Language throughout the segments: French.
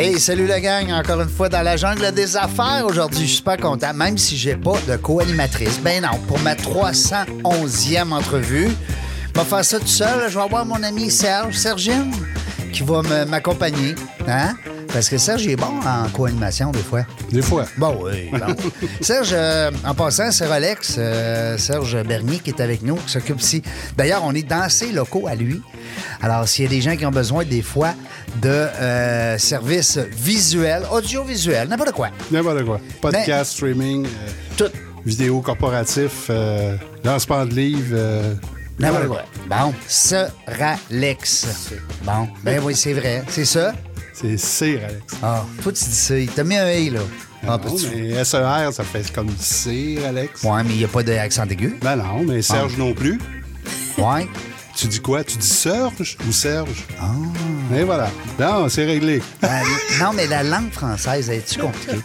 Hey, salut la gang, encore une fois dans la jungle des affaires. Aujourd'hui, je suis super content, même si j'ai pas de co-animatrice. Ben non, pour ma 311e entrevue, je vais faire ça tout seul. Je vais avoir mon ami Serge, Sergine, qui va m'accompagner. Hein? Parce que Serge est bon en co-animation des fois. Des fois. Bon, oui. bon. Serge, euh, en passant, c'est Rolex, euh, Serge Bernier qui est avec nous, qui s'occupe ici. D'ailleurs, on est dans ses locaux à lui. Alors, s'il y a des gens qui ont besoin des fois de euh, services visuels, audiovisuels, n'importe quoi. N'importe quoi. Podcast, streaming, Tout. vidéo corporatif, lancement de livres. N'importe quoi. Bon, Seralex. Bon, ben oui, c'est vrai. C'est ça? C'est cire, Alex. Ah, toi, tu dis ça. T'as mis un « là. Ah, non, peux-tu- mais SER, ça fait comme cire, Alex. Ouais, mais il n'y a pas d'accent aigu. Ben non, mais Serge non plus. Ouais. Tu dis quoi? Tu dis Serge ou Serge? Ah. Mais voilà. Non, c'est réglé. Ben, non, mais la langue française, est-tu compliquée?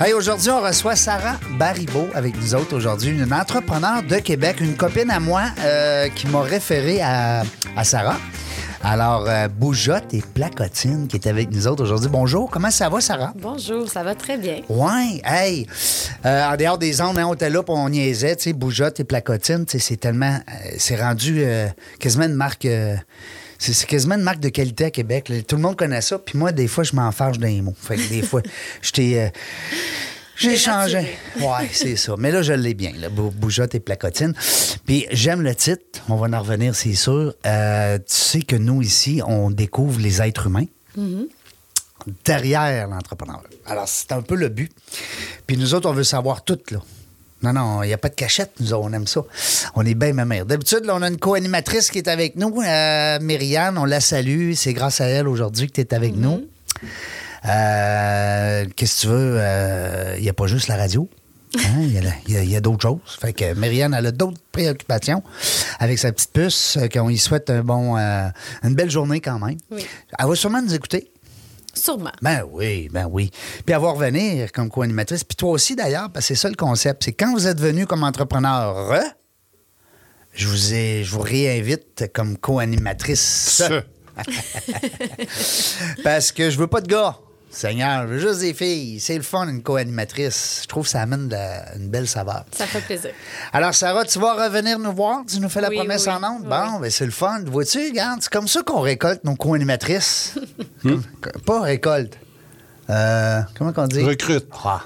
Hey, aujourd'hui, on reçoit Sarah Baribeau avec nous autres aujourd'hui, une entrepreneur de Québec, une copine à moi euh, qui m'a référé à, à Sarah. Alors, euh, Boujotte et Placotine qui est avec nous autres aujourd'hui. Bonjour, comment ça va, Sarah? Bonjour, ça va très bien. Ouais, hey! Euh, en dehors des ondes, hein, on était là puis on niaisait, tu sais, Boujotte et Placotine, tu sais, c'est tellement... euh, c'est rendu euh, quasiment une marque... euh, c'est quasiment une marque de qualité à Québec. là. Tout le monde connaît ça. Puis moi, des fois, je m'enfarge dans les mots. Fait que des fois, je t'ai... euh, j'ai changé. Ouais, c'est ça. Mais là, je l'ai bien, là, Bou- Boujotte et Placotine. Puis j'aime le titre. On va en revenir, c'est sûr. Euh, tu sais que nous, ici, on découvre les êtres humains derrière l'entrepreneur. Alors, c'est un peu le but. Puis nous autres, on veut savoir tout, là. Non, non, il n'y a pas de cachette, nous, on aime ça. On est bien ma mère. D'habitude, là, on a une co-animatrice qui est avec nous, euh, Myriane, on la salue. C'est grâce à elle aujourd'hui que tu es avec nous. Euh, Qu'est-ce que tu veux? euh, Il n'y a pas juste la radio. Hein? Il y a la- il y a, d'autres choses. Fait que Myriane, elle a d'autres préoccupations avec sa petite puce, euh, qu'on y souhaite un bon, euh, une belle journée quand même. Oui. Elle va sûrement nous écouter. Sûrement. Ben oui, ben oui. Puis avoir revenir comme co-animatrice. Puis toi aussi, d'ailleurs, parce que c'est ça le concept. C'est quand vous êtes venu comme entrepreneur, re, je vous, ai, je vous réinvite comme co-animatrice. Ce. parce que je veux pas de gars. Seigneur, je veux juste des filles. C'est le fun, une co-animatrice. Je trouve que ça amène de la- une belle saveur. Ça fait plaisir. Alors, Sarah, tu vas revenir nous voir? Tu nous fais la Oui, promesse oui, en ondes? oui. Bon, ben c'est le fun. Vois-tu, regarde, c'est comme ça qu'on récolte nos co-animatrices. Comme- pas récolte. Euh, comment qu'on dit? Recrute. Ah,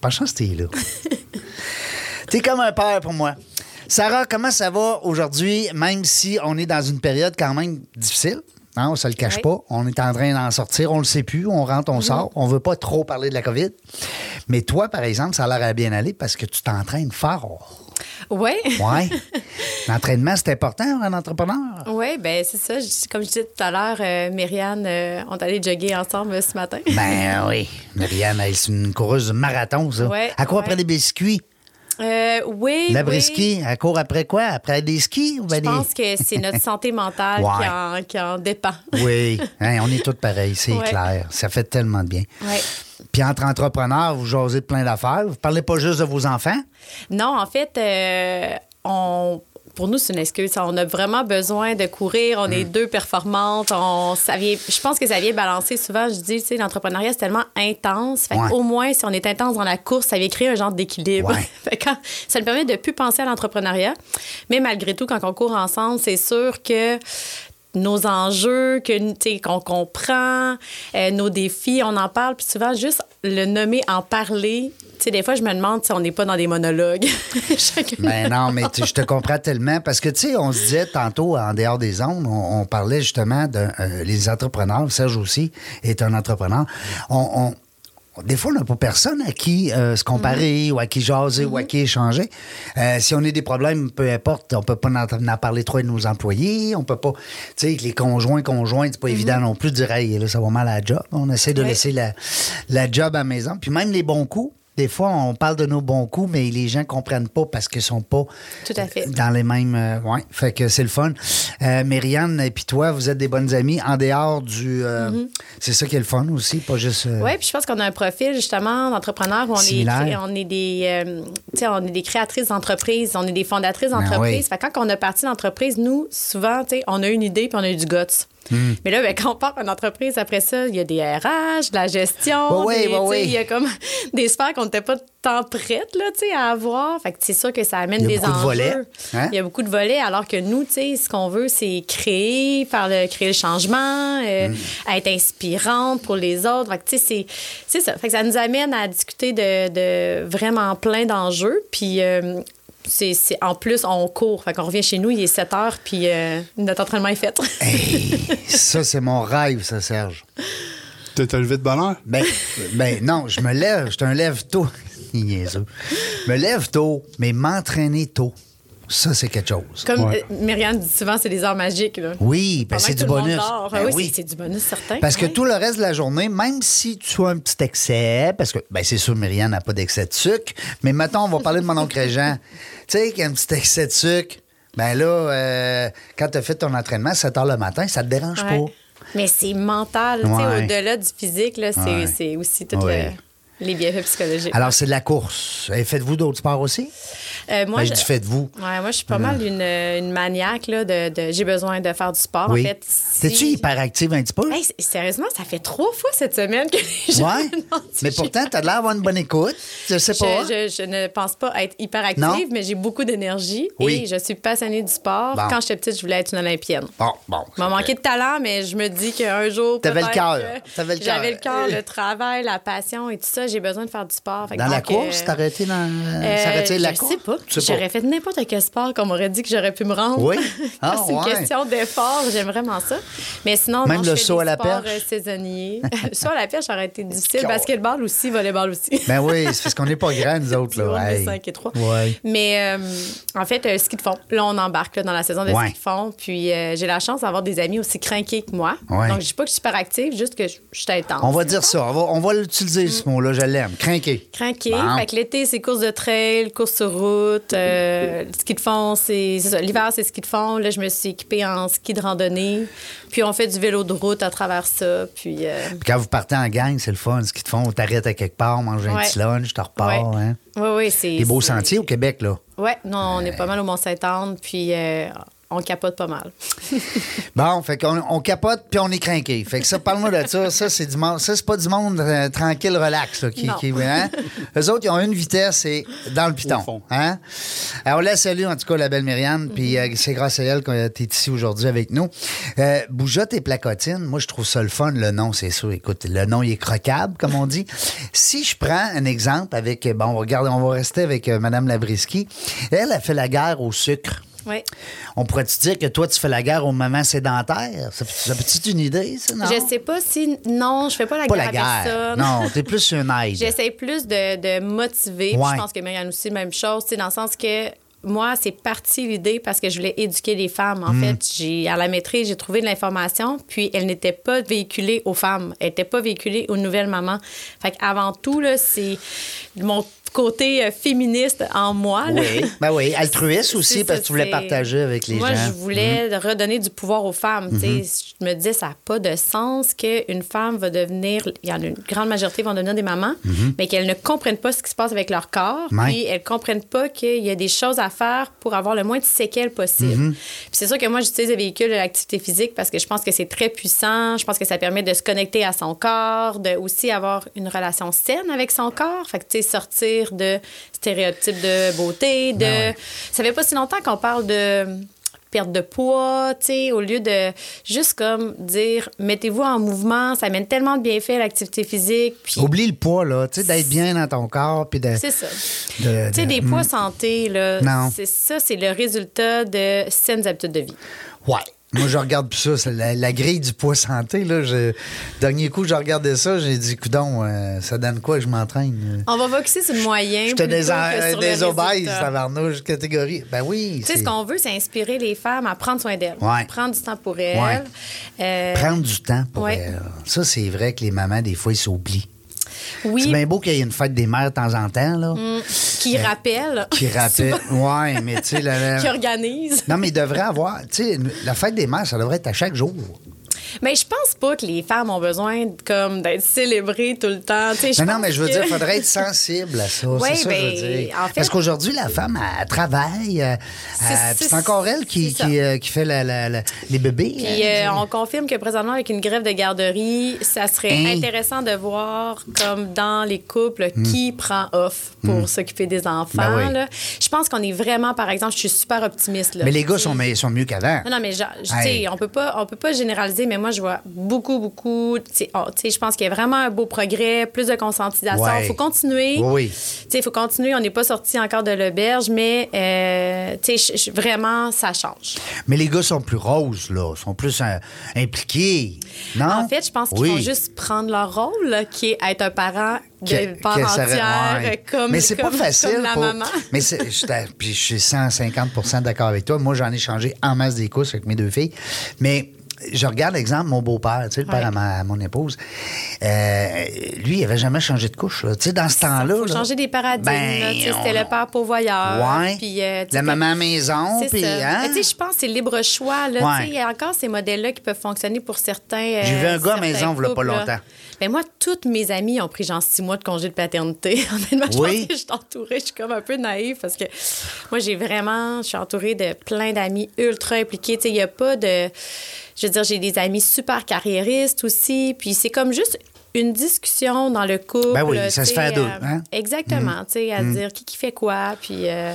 pas chance que t'es là. t'es comme un père pour moi. Sarah, comment ça va aujourd'hui, même si on est dans une période quand même difficile? Hein, on se le cache Oui. pas. On est en train d'en sortir. On le sait plus. On rentre, on sort. On veut pas trop parler de la COVID. Mais toi, par exemple, ça a l'air à bien aller parce que tu t'entraînes fort. Oui. Ouais. L'entraînement, c'est important un entrepreneur. Oui, ben c'est ça. Comme je disais tout à l'heure, euh, Myriane, euh, on est allé jogger ensemble euh, ce matin. Ben oui. Myriam, elle, c'est une coureuse de marathon, ça. Ouais, elle court ouais. après des biscuits? Euh, oui. La oui. brisky, elle court après quoi? Après des skis? Ou ben Je des- pense que c'est notre santé mentale Ouais. qui, en, qui en dépend. Oui, Hein, on est tous pareils, c'est Ouais. clair. Ça fait tellement de bien. Ouais. Puis entre entrepreneurs, vous jasez de plein d'affaires. Vous parlez pas juste de vos enfants? Non, en fait, euh, on, pour nous, c'est une excuse. On a vraiment besoin de courir. On Mm. est deux performantes. On, ça vient, je pense que ça vient balancer souvent. Je dis, tu sais, l'entrepreneuriat, c'est tellement intense. Fait Ouais. Au moins, si on est intense dans la course, ça vient créer un genre d'équilibre. Ouais. ça nous permet de plus penser à l'entrepreneuriat. Mais malgré tout, quand on court ensemble, c'est sûr que nos enjeux, que, qu'on comprend, euh, nos défis, on en parle. Puis souvent, juste le nommer, en parler. Tu des fois, je me demande si on n'est pas dans des monologues. Chacun- Ben non, mais je te comprends tellement parce que, tu sais, on se disait tantôt, en dehors des ondes, on, parlait justement de euh, les entrepreneurs. Serge aussi est un entrepreneur. On- des fois, on n'a pas personne à qui euh, se comparer ou à qui jaser ou à qui échanger. Euh, si on a des problèmes, peu importe, on peut pas en, en parler trop de nos employés. On peut pas, tu sais, les conjoints, conjoints, c'est pas évident non plus de dire, hey, là, ça va mal à la job. On essaie de Oui. laisser la, la job à la maison. Puis même les bons coups, Des fois, on parle de nos bons coups, mais les gens comprennent pas parce qu'ils sont pas Tout à fait. dans les mêmes. euh, ouais, fait que c'est le fun. Euh, Myriane et puis toi, vous êtes des bonnes amies en dehors du. euh, Mm-hmm. C'est ça qui est le fun aussi, pas juste. euh, Oui, puis je pense qu'on a un profil justement d'entrepreneur où on est, Similaire. cré- on est des euh, on est des créatrices d'entreprises, on est des fondatrices Ben d'entreprises. oui. Fait que quand on a parti l'entreprise, nous souvent, on a une idée puis on a eu du guts. Hmm. Mais là, ben, quand on part une entreprise, après ça, il y a des RH, de la gestion, ouais, des- sais, ouais. il y a comme des sphères qu'on n'était pas tant prêtes là, à avoir. Fait que c'est sûr que ça amène des de enjeux. hein? Il y a beaucoup de volets, alors que nous, ce qu'on veut, c'est créer, faire le, créer le changement, euh, Mm. être inspirante pour les autres. Fait que, c'est, c'est ça. Fait que ça nous amène à discuter de, de vraiment plein d'enjeux. Puis, euh, c'est, c'est- en plus, on court. Fait qu'on revient chez nous, il est 7 heures, puis euh, notre entraînement est fait. Hey, ça, c'est mon rêve, ça, Serge. Tu t'es levé de bonne heure? Ben, ben non, je me lève, je te lève tôt. Je me lève tôt, mais m'entraîner tôt, ça, c'est quelque chose. Comme Ouais. euh, Myriam dit souvent, c'est des heures magiques. Là. Oui, ben c'est du tout le bonus. dort. Ben oui, oui. c'est, du bonus certain. Parce que tout le reste de la journée, même si tu as un petit excès, parce que, ben c'est sûr, Myriam n'a pas d'excès de sucre, mais mettons, on va parler de mon oncle Régent. Tu sais, qu'il y a un petit excès de sucre, ben là, euh, quand tu as fait ton entraînement, 7 heures le matin, ça te dérange Ouais. pas. Mais c'est mental. tu sais, Ouais. Au-delà du physique, là, c'est, aussi tous Ouais. les bienfaits psychologiques. Alors, c'est de la course. Et faites-vous d'autres sports aussi? Euh, moi, ben, je je- dis faites-vous. Ouais, moi, je suis pas mal une, une maniaque là, de, de- j'ai besoin de faire du sport. Oui. En fait, si- T'es-tu hyperactive un petit peu? Hey, sérieusement, ça fait trois fois cette semaine que les gens Ouais. Mais pourtant, t'as l'air d'avoir une bonne écoute. Je sais je, pas. je- je ne pense pas être hyper Non? active, mais j'ai beaucoup d'énergie Oui. et je suis passionnée du sport. Bon. Quand j'étais petite, je voulais être une Olympienne. Bon, bon. M'a manqué de talent, mais je me dis qu'un jour. T'avais le cœur. que T'avais le cœur. J'avais le cœur, le travail, la passion et tout ça. J'ai besoin de faire du sport. Fait Dans la course, euh, t'as arrêté dans. euh, ça la je course? sais pas. J'aurais fait n'importe quel sport qu'on m'aurait dit que j'aurais pu me rendre. Oui? Ah, c'est une ouais. question d'effort. J'aime vraiment ça. Mais sinon, Même non, le je fais saut des à la sports, perche? euh, saisonniers. le saut à la perche aurait été difficile. Basketball aussi, volleyball aussi. Ben oui, c'est parce qu'on n'est pas grands, nous autres. On Là. est Hey. 5 et 3. Ouais. Mais euh, en fait, euh, ski de fond. Là, on embarque là, dans la saison de Ouais. ski de fond. Puis euh, j'ai la chance d'avoir des amis aussi craqués que moi. Ouais. Donc, je dis pas que je suis super active, juste que je je suis intense. On va dire ça. On va, on va l'utiliser, Mm. ce mot-là. Je l'aime. Crinqué. Bon. Fait que l'été, c'est course de trail, course sur route. Euh, le ski de fond, c'est ça. L'hiver, c'est ski de fond. Là, je me suis équipée en ski de randonnée. Puis on fait du vélo de route à travers ça. Puis euh, Puis quand vous partez en gang, c'est le fun. Ce qu'ils te font, on t'arrête à quelque part, manger un Ouais. petit lunch, tu repars. Ouais. Hein? oui, oui, c'est. Des beaux sentiers au Québec, là. Ouais, non, on est pas mal au Mont-Saint-Anne. Puis euh, on capote pas mal. Bon, fait qu'on on capote puis on est craqué. Fait que ça, parle-moi de ça. Ça, c'est du monde. Ça, c'est pas du monde euh, tranquille, relax, là, qui, hein? Eux autres, ils ont une vitesse et dans le piton. Hein? Alors, on la salue, en tout cas, la belle Myriam. Puis Mm-hmm. euh, c'est grâce à elle que tu es ici aujourd'hui avec nous. Euh, et Placotine, moi, je trouve ça le fun, le nom, c'est sûr. Écoute, le nom, il est croquable, comme on dit. Si je prends un exemple avec, bon, on va regarder, on va rester avec euh, Mme Labriski. Elle a fait la guerre au sucre. Oui. On pourrait-tu dire que toi, tu fais la guerre aux mamans sédentaires? Ça, ça peut-être une idée, ça, non? Je sais pas si. Non, je fais pas la Pas guerre la à guerre. personne. Non, t'es plus une aide. J'essaie plus de, de motiver. Ouais. Je pense que Marianne aussi, même chose, dans le sens que moi, c'est parti l'idée parce que je voulais éduquer les femmes. En Mm. fait, j'ai à la maîtrise, j'ai trouvé de l'information, puis elle n'était pas véhiculée aux femmes. Elle n'était pas véhiculée aux nouvelles mamans. Fait qu'avant tout, là, c'est mon côté euh, féministe en moi. là. Oui, ben oui, altruiste aussi, parce que tu voulais partager avec les Moi, gens. Mhm. je voulais redonner du pouvoir aux femmes. tu sais. Je me disais, ça n'a pas de sens qu'une femme va devenir, il y en a une grande majorité vont devenir des mamans, mais qu'elles ne comprennent pas ce qui se passe avec leur corps, Mhm. Puis elles ne comprennent pas qu'il y a des choses à faire pour avoir le moins de séquelles possible. Mhm. Puis c'est sûr que moi, j'utilise le véhicule de l'activité physique parce que je pense que c'est très puissant. Je pense que ça permet de se connecter à son corps, de aussi avoir une relation saine avec son corps. Fait que, tu sais, sortir de stéréotypes de beauté, de... Ben Ça fait pas si longtemps qu'on parle de perte de poids, tu sais, au lieu de juste comme dire mettez-vous en mouvement, ça amène tellement de bienfaits l'activité physique. Puis Oublie le poids, là, tu sais, d'être bien dans ton corps, puis de... c'est ça. Tu sais, de- des poids santé, là, Non. c'est ça, c'est le résultat de saines habitudes de vie. Ouais. Moi, je regarde plus ça. La, la grille du poids santé, là. Je, dernier coup, je regardais ça, j'ai dit, coudon, euh, ça donne quoi que je m'entraîne? On va focuser sur le moyen. J'étais des, sur des obèses, tabarnouche, catégorie. Ben oui. Tu sais, ce qu'on veut, c'est inspirer les femmes à prendre soin d'elles. Ouais. Prendre du temps pour elles. Ouais. Euh, Prendre du temps pour Ouais. elle. Ça, c'est vrai que les mamans, des fois, ils s'oublient. Oui. C'est bien beau qu'il y ait une fête des mères de temps en temps, là. Qui rappelle. Qui rappelle. ouais, mais tu sais, la- la- Qui organise. Non, mais il devrait avoir. Tu sais, la fête des mères, ça devrait être à chaque jour. Mais je pense pas que les femmes ont besoin comme d'être célébrées tout le temps. Je Non, mais je veux que- dire, il faudrait être sensible à ça. Ouais, c'est ça que je veux ben, dire. en fait- Parce qu'aujourd'hui, la femme, elle travaille. euh, C'est- euh, c'est- encore elle qui, euh, qui fait la- la- la- les bébés. Puis hein, euh, on confirme que présentement, avec une grève de garderie, ça serait Hein? intéressant de voir, comme dans les couples, qui prend off pour s'occuper des enfants. Hmm. Ben oui. là. Je pense qu'on est vraiment, par exemple, je suis super optimiste. Là. Mais les gars sont, sont mieux qu'avant. Non, non, mais je- tu Hey. sais, on peut pas, on peut pas généraliser, mais moi, je vois beaucoup, beaucoup. oh, je pense qu'il y a vraiment un beau progrès, plus de conscientisation. Il Ouais. faut continuer. Oui, il faut continuer. On n'est pas sorti encore de l'auberge, mais euh, vraiment, ça change. Mais les gars sont plus roses, là. sont plus euh, impliqués. Non? En fait, je pense qu'ils Oui. vont juste prendre leur rôle, là, qui est être un parent de part entière, ouais. comme, mais c'est pas facile la pour- maman. mais c'est- je suis 150 d'accord avec toi moi j'en ai changé en masse des couches avec mes deux filles mais je regarde l'exemple mon beau-père tu sais le père à, ma- à mon épouse euh, lui il avait jamais changé de couche là. tu sais dans ce temps-là faut là, changer des paradigmes. ben, tu sais, on- C'était le père pourvoyeur. Ouais. Puis, euh, la maman à maison puis hein? Mais tu sais, je pense que c'est libre choix. Là, Ouais. Tu sais, Il y a encore ces modèles-là qui peuvent fonctionner pour certains. euh, J'ai vu un gars à maison, v'là pas longtemps. Ben moi, toutes mes amies ont pris genre six mois de congé de paternité. Honnêtement, je Oui. pense que je suis entourée. Je suis comme un peu naïve parce que moi, j'ai vraiment. Je suis entourée de plein d'amis ultra impliqués. Tu sais, il n'y a pas de. Je veux dire, j'ai des amis super carriéristes aussi. Puis c'est comme juste une discussion dans le couple. Ben oui, ça se fait à deux, euh, hein? Exactement. Tu sais, à dire qui, qui fait quoi. Puis. euh,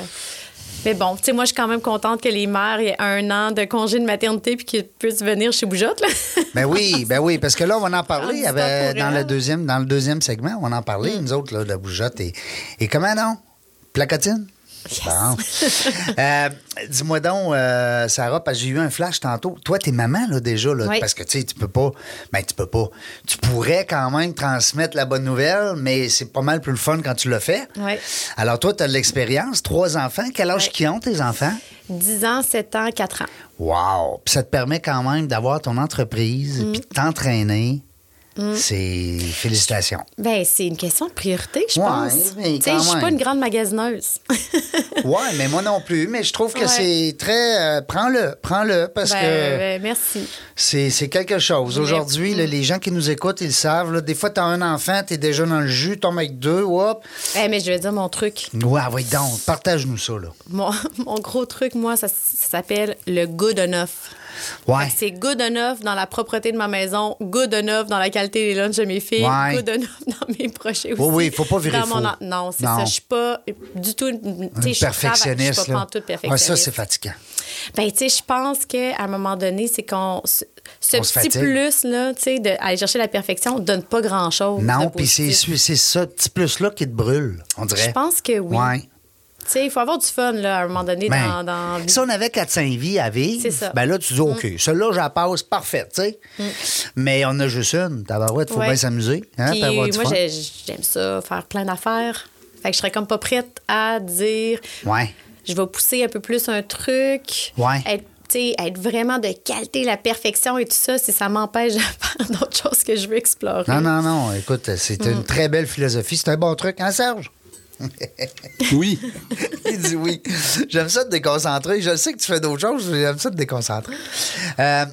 mais bon, tu sais, moi, je suis quand même contente que les mères aient un an de congé de maternité puis qu'ils puissent venir chez Boujotte, là. Ben oui, ben oui, parce que là, on va en parler Ah, avec- dans, le deuxième, dans le deuxième segment. On va en parler, Mm. nous autres, là, de la bougeotte. Et, et comment non? Bon. Euh, Dis-moi donc, euh, Sarah, parce que j'ai eu un flash tantôt. Toi, t'es maman, là, déjà, là, Oui. parce que, tu sais, tu peux pas... Ben, tu peux pas. Tu pourrais quand même transmettre la bonne nouvelle, mais c'est pas mal plus le fun quand tu le fais. Oui. Alors, toi, tu as de l'expérience, trois enfants. Quel âge Oui. qu'ils ont, tes enfants? 10 ans, 7 ans, 4 ans. Wow! Puis ça te permet quand même d'avoir ton entreprise Mm. puis de t'entraîner. C'est félicitations. Ben, c'est une question de priorité, je Ouais, pense. mais Tu sais, je suis pas une grande magasineuse. Ouais, mais moi non plus. Mais je trouve que Ouais. c'est très. euh, prends-le, prends-le parce Ben, que ben, merci. c'est c'est quelque chose. Aujourd'hui, les gens qui nous écoutent, ils le savent. là, des fois, tu as un enfant, tu es déjà dans le jus, tombes avec deux, hop. Eh, mais je vais dire mon truc. Ouais, oui, donc, partage-nous ça, là. Mon, mon gros truc, moi, ça, ça s'appelle le good enough. Ouais. C'est good enough dans la propreté de ma maison, good enough dans la qualité des lunchs de mes filles, Ouais. good enough dans mes projets aussi. Oui, oui, faut pas virer mon Non, c'est ça. Je suis pas du tout. Une je travaille, Je perfectionniste, suis pas tout Ouais, perfectionniste. ça, c'est fatigant. Ben, tu sais, je pense qu'à un moment donné, c'est qu'on. Ce, On petit plus, là, tu sais, d'aller chercher la perfection, donne pas grand-chose. Non, puis c'est ça, petit plus-là qui te brûle, on dirait. Je pense que oui. Ouais. Tu sais, il faut avoir du fun, là, à un moment donné, Ben, dans. Si on avait 4-5 vies à vivre, C'est ça. Mm. ben là, tu dis, OK, celle-là, je la passe parfaite, tu sais. Mais on a juste une. Tabarouette, il faut Ouais. bien s'amuser. Hein, moi, j'aime ça, faire plein d'affaires. Fait que je serais comme pas prête à dire Ouais. je vais pousser un peu plus un truc. Ouais. Être, être vraiment de qualité, la perfection et tout ça, si ça m'empêche de faire d'autres choses que je veux explorer. Non, non, non. Écoute, c'est Mm. une très belle philosophie. C'est un bon truc, hein, Serge? Oui. Il dit oui. J'aime ça te déconcentrer. Je sais que tu fais d'autres choses, mais j'aime ça te déconcentrer. Euh,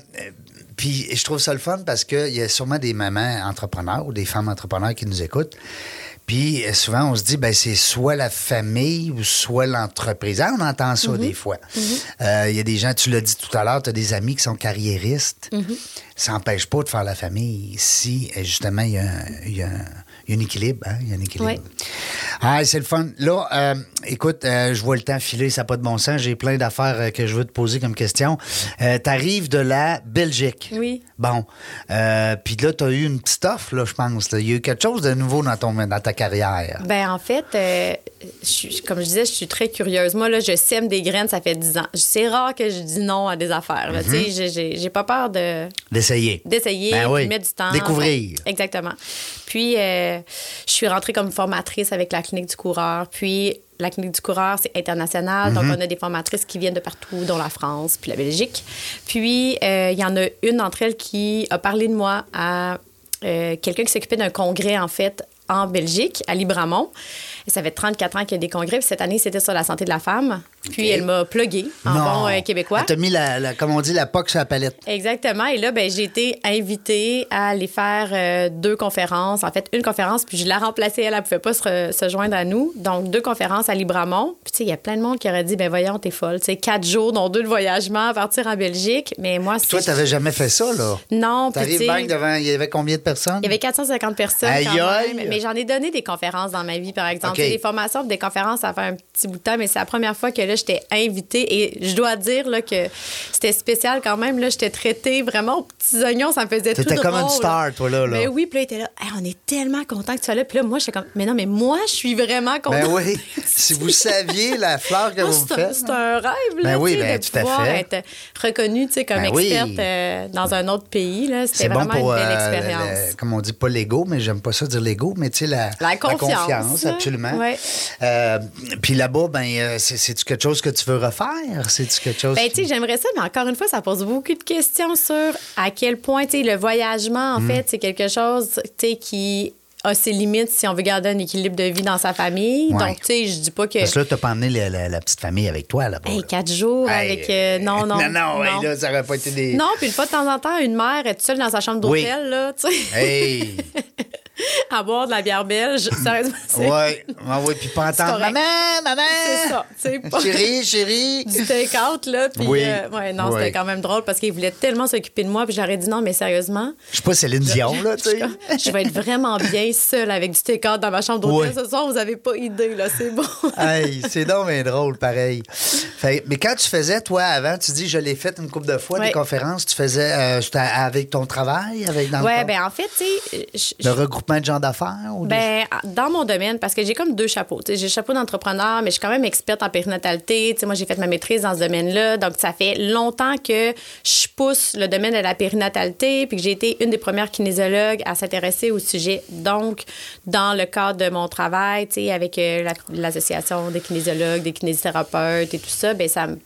puis je trouve ça le fun parce qu'il y a sûrement des mamans entrepreneurs ou des femmes entrepreneurs qui nous écoutent. Puis euh, souvent, on se dit, ben c'est soit la famille ou soit l'entreprise. Ah, on entend ça des fois. Euh, Il y a des gens, tu l'as dit tout à l'heure, tu as des amis qui sont carriéristes. Ça n'empêche pas de faire la famille si, justement, il y a un, il y a un- il y a un équilibre. hein, Il y a un équilibre. Ouais. Ah, c'est le fun. Là, euh, écoute, euh, je vois le temps filer, ça n'a pas de bon sens. J'ai plein d'affaires euh, que je veux te poser comme question. Tu arrives de la Belgique. Oui. Bon. Euh, Puis là, tu as eu une petite offre, là, je pense. là. Il y a eu quelque chose de nouveau dans, ton, dans ta carrière. Ben en fait, euh, je comme je disais, je suis très curieuse. Moi, là, je sème des graines, ça fait 10 ans. C'est rare que je dis non à des affaires. là. Tu sais, j'ai- pas peur de D'essayer. d'essayer, Ben oui. mettre du temps. Découvrir. Exactement. Puis, euh, je suis rentrée comme formatrice avec la clinique du coureur. Puis, la clinique du coureur, c'est international. Donc, on a des formatrices qui viennent de partout, dont la France, puis la Belgique. Puis, euh, il y en a une d'entre elles qui a parlé de moi à euh, quelqu'un qui s'occupait d'un congrès, en fait, en Belgique, à Libramont. Et ça fait 34 ans qu'il y a des congrès. Puis cette année, c'était sur la santé de la femme. Puis elle m'a plugué en bon euh, québécois. Elle t'a mis, la, la- comme on dit, la poque sur la palette. Exactement. Et là, ben, j'ai été invitée à aller faire euh, deux conférences. En fait, une conférence, puis je l'ai remplacée. Elle ne pouvait pas se, re- se joindre à nous. Donc, deux conférences à Libramont. Puis, tu sais, il y a plein de monde qui aurait dit, ben voyons, t'es folle. Tu sais, quatre jours, dont deux de voyagement, partir en Belgique. Mais moi, c'est. Toi, t'avais jamais fait ça, là. Non, T'arrives bang devant. Il y avait combien de personnes? il y avait 450 personnes Aïe, quand aïe. même. Mais j'en ai donné des conférences dans ma vie, par exemple. Des formations, des conférences, ça fait un petit bout de temps, mais c'est la première fois que là, j'étais invitée. Et je dois dire là, que c'était spécial quand même. Là, j'étais traitée vraiment aux petits oignons. Ça me faisait tout T'étais drôle. comme une star, toi, là. là. Mais oui, puis là, était là. Hey, on est tellement content que tu sois là. Puis là, moi, j'étais comme, mais non, mais moi, je suis vraiment contente. Ben oui. si vous saviez la fleur que Moi, vous faites. C'est un rêve, là, Ben oui, ben, de tout à fait. être reconnue, tu sais, comme Ben oui. experte euh, dans un autre pays, là. C'était C'est bon vraiment pour, une belle euh, expérience. le- comme on dit, pas l'ego, mais j'aime pas ça dire l'ego, mais tu sais, la, La confiance, absolument. Ouais. Euh, Puis là-bas, ben, euh, c'est- c'est-tu quelque chose que tu veux refaire? C'est-tu quelque chose. Ben, tu sais, j'aimerais ça, mais encore une fois, ça pose beaucoup de questions sur à quel point, tu sais, le voyagement, en fait, c'est quelque chose, tu sais, qui a ses limites si on veut garder un équilibre de vie dans sa famille. Ouais. Donc, tu sais, je dis pas que. Parce que là, t'as pas emmené la, la- la petite famille avec toi, là-bas. Hey, quatre jours Hey, avec. euh, non, non. non, non, hey, là, ça aurait pas été des. Non, puis une fois de temps en temps, une mère est toute seule dans sa chambre Oui. d'hôtel, là, tu sais, Hey! à boire de la bière belge. Sérieusement, c'est ouais, ah ouais, puis pas entendre. Maman, maman! c'est ça. Tu sais, pas Chérie, chérie! du take-out, là. Puis, Oui. euh, ouais, non, c'était quand même drôle parce qu'il voulait tellement s'occuper de moi. Puis j'aurais dit non, mais sérieusement, Je suis pas Céline Dion, là, tu sais. je vais être vraiment bien seule avec du take-out dans ma chambre d'hôtel Ouais. ce soir. Vous avez pas idée, là. C'est bon. Hey, c'est donc drôle, pareil. Fait- mais quand tu faisais, toi, avant, tu dis, je l'ai fait une couple de fois, des Ouais. conférences, tu faisais euh, avec ton travail, avec dans le ouais, ben en fait, tu sais, je- le regroupement de gens d'affaires? Ben, dans mon domaine, parce que j'ai comme deux chapeaux. J'ai le chapeau d'entrepreneur, mais je suis quand même experte en périnatalité. Moi, j'ai fait ma maîtrise dans ce domaine-là. Donc, ça fait longtemps que je pousse le domaine de la périnatalité, puis que j'ai été une des premières kinésiologues à s'intéresser au sujet. Donc, dans le cadre de mon travail, avec euh, la- l'association des kinésiologues, des kinésithérapeutes et tout ça, ben ça me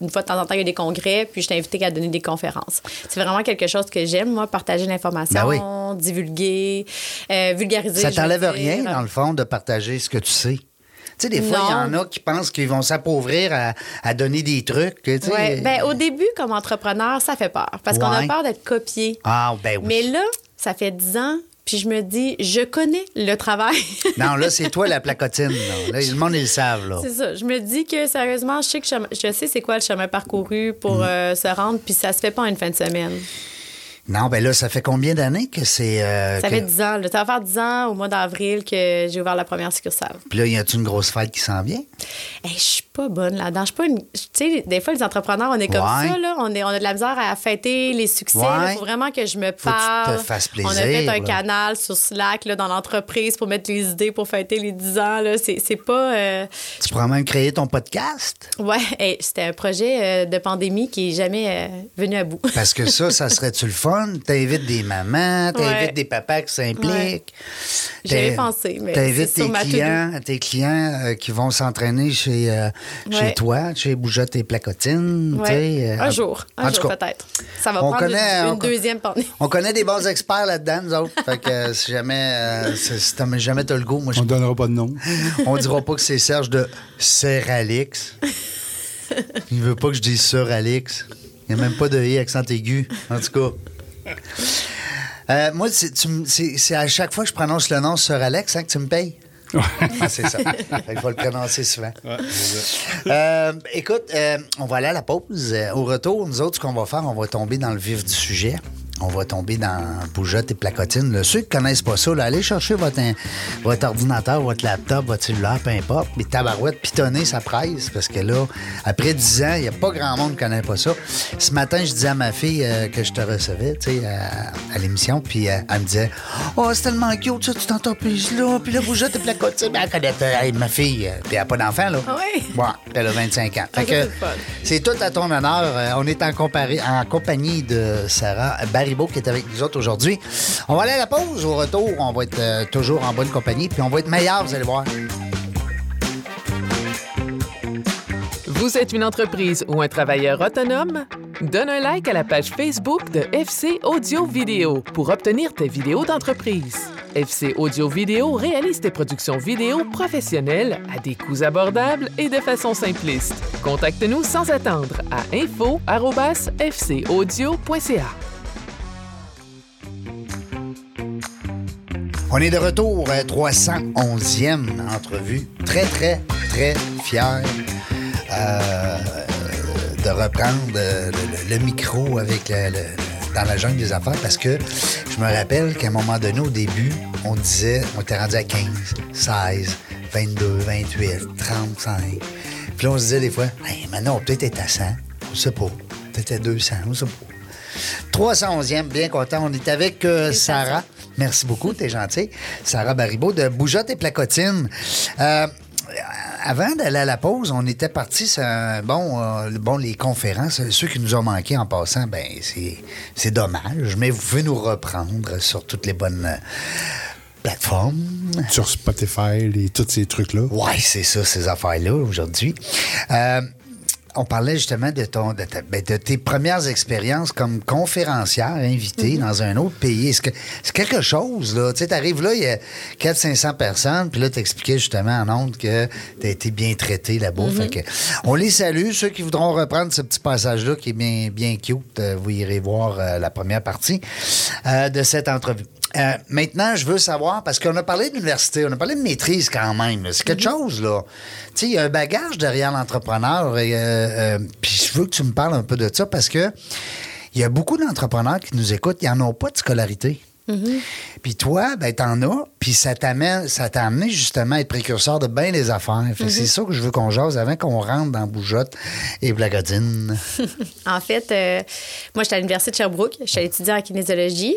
une fois de temps en temps, il y a des congrès, puis je t'ai invité à donner des conférences. C'est vraiment quelque chose que j'aime, moi, partager l'information, Ben oui. divulguer, euh, vulgariser. Ça t'enlève rien, dans le fond, de partager ce que tu sais. Tu sais, des fois, il y en a qui pensent qu'ils vont s'appauvrir à, à donner des trucs. tu sais. Ouais. Ben, au début, comme entrepreneur, ça fait peur, parce qu'on a peur d'être copié. Ah, ben oui. Mais là, ça fait 10 ans, puis je me dis, je connais le travail. Non, là, c'est toi la placotine. Là, Là, le monde, ils le savent. Là. C'est ça. Je me dis que sérieusement, je sais que je, je sais c'est quoi le chemin parcouru pour Mm. euh, se rendre, puis ça se fait pas en une fin de semaine. Non, ben là, ça fait combien d'années que c'est. euh, Ça que- fait 10 ans. là. Ça va faire 10 ans au mois d'avril que j'ai ouvert la première succursale. Puis là, y a-tu une grosse fête qui s'en vient? Hey, je suis pas bonne là-dedans. Je suis pas une. Tu sais, des fois, les entrepreneurs, on est comme Ouais. ça, là. On, est, on a de la misère à fêter les succès. Ouais. Il faut vraiment que je me Faut que tu te parle. fasses On a fait plaisir, un là. canal sur Slack là, dans l'entreprise pour mettre les idées pour fêter les 10 ans. Là. C'est, c'est pas. euh, Tu pourras même créer ton podcast? Ouais, hey, c'était un projet euh, de pandémie qui est jamais euh, venu à bout. Parce que ça, ça serait-tu le fun? T'invites des mamans, t'invites Ouais. des papas qui s'impliquent. Ouais. J'y avais T'in- pensé, mais T'invites tes clients, tes clients euh, qui vont s'entraîner chez, euh, chez toi, chez Bougeotte et Placotine. Euh, un jour, un en tout jour cas, peut-être. Ça va on prendre connaît- une, deuxième pandémie. On connaît des bons experts là-dedans, nous autres. fait que si jamais, euh, si t'as- jamais t'as le goût, moi, je On ne donnera pas de nom. On dira pas que c'est Serge de Serralix. Il veut pas que je dise Sir Alix. Il n'y a même pas de I accent aigu, en tout cas. Euh, moi, c'est, à chaque fois que je prononce le nom Sir Alex hein, que tu me payes. Ah, c'est ça. Je vais le prononcer souvent. Euh, écoute, euh, on va aller à la pause. Au retour, nous autres, ce qu'on va faire, on va tomber dans le vif du sujet. On va tomber dans bougeotte et placotine. Là, ceux qui connaissent pas ça, là, allez chercher votre, in- votre ordinateur, votre laptop, votre cellulaire, peu importe. Mais tabarouette, pitonner, ça presse. Parce que là, après 10 ans, il n'y a pas grand monde qui connaît pas ça. Ce matin, je disais à ma fille euh, que je te recevais, tu sais, à, à l'émission. Puis euh, elle me disait Oh, c'est tellement cute, ça, tu t'entreprises là. Puis là, bougeotte et placotine. Ben, elle connaît hey, ma fille. euh, Puis elle n'a pas d'enfant, là. Ah oui? Ouais, elle a 25 ans. Fait ça, que c'est tout à ton honneur. On est en, comparé- en compagnie de Sarah Qui est avec nous autres aujourd'hui. On va aller à la pause. Au retour, on va être euh, toujours en bonne compagnie. Puis on va être meilleurs, vous allez voir. Vous êtes une entreprise ou un travailleur autonome? Donne un like à la page Facebook de FC Audio Vidéo pour obtenir tes vidéos d'entreprise. FC Audio Vidéo réalise des productions vidéo professionnelles à des coûts abordables et de façon simpliste. Contacte-nous sans attendre à info@fcaudio.ca. On est de retour à 311e entrevue. Très, très, très fier euh, de reprendre euh, le, le micro avec le- dans la jungle des affaires parce que je me rappelle qu'à un moment donné, au début, on disait, on était rendu à 15, 16, 22, 28, 35. Puis là, on se disait des fois, hey, maintenant, on peut peut-être être à 100. On sait pas. Peut-être à 200. On sait pas. 311e, bien content. On est avec euh, Sarah. Merci beaucoup, t'es gentil. Sarah Baribeau de Bougeotte et Placotine. Euh, avant d'aller à la pause, on était parti sur bon, euh, bon, les conférences. Ceux qui nous ont manqué en passant, ben c'est, dommage, mais vous pouvez nous reprendre sur toutes les bonnes euh, plateformes. Sur Spotify et tous ces trucs-là. Ouais, c'est ça, ces affaires-là, aujourd'hui. Euh, on parlait justement de, ton, de, ta- ben, de tes premières expériences comme conférencière invitée dans un autre pays. Est-ce que c'est quelque chose, là? Tu sais, t'arrives là, il y a 400-500 personnes, puis là, t'expliquais justement en honte que t'as été bien traité là-bas. Fait que on les salue. Ceux qui voudront reprendre ce petit passage-là, qui est bien, bien cute, euh, vous irez voir euh, la première partie euh, de cette entrevue. Euh, maintenant, je veux savoir, parce qu'on a parlé d'université, on a parlé de maîtrise quand même. C'est quelque chose, là. Tu sais, il y a un bagage derrière l'entrepreneur. et, euh, euh, Puis je veux que tu me parles un peu de ça parce que il y a beaucoup d'entrepreneurs qui nous écoutent, ils n'en ont pas de scolarité. Puis toi, ben t'en as, puis ça t'amène, ça t'a amené justement à être précurseur de bien des affaires. Que c'est ça que je veux qu'on jase avant qu'on rentre dans Bougeotte et Blagodine. En fait, euh, moi, j'étais à l'Université de Sherbrooke. J'étais étudiant en kinésiologie.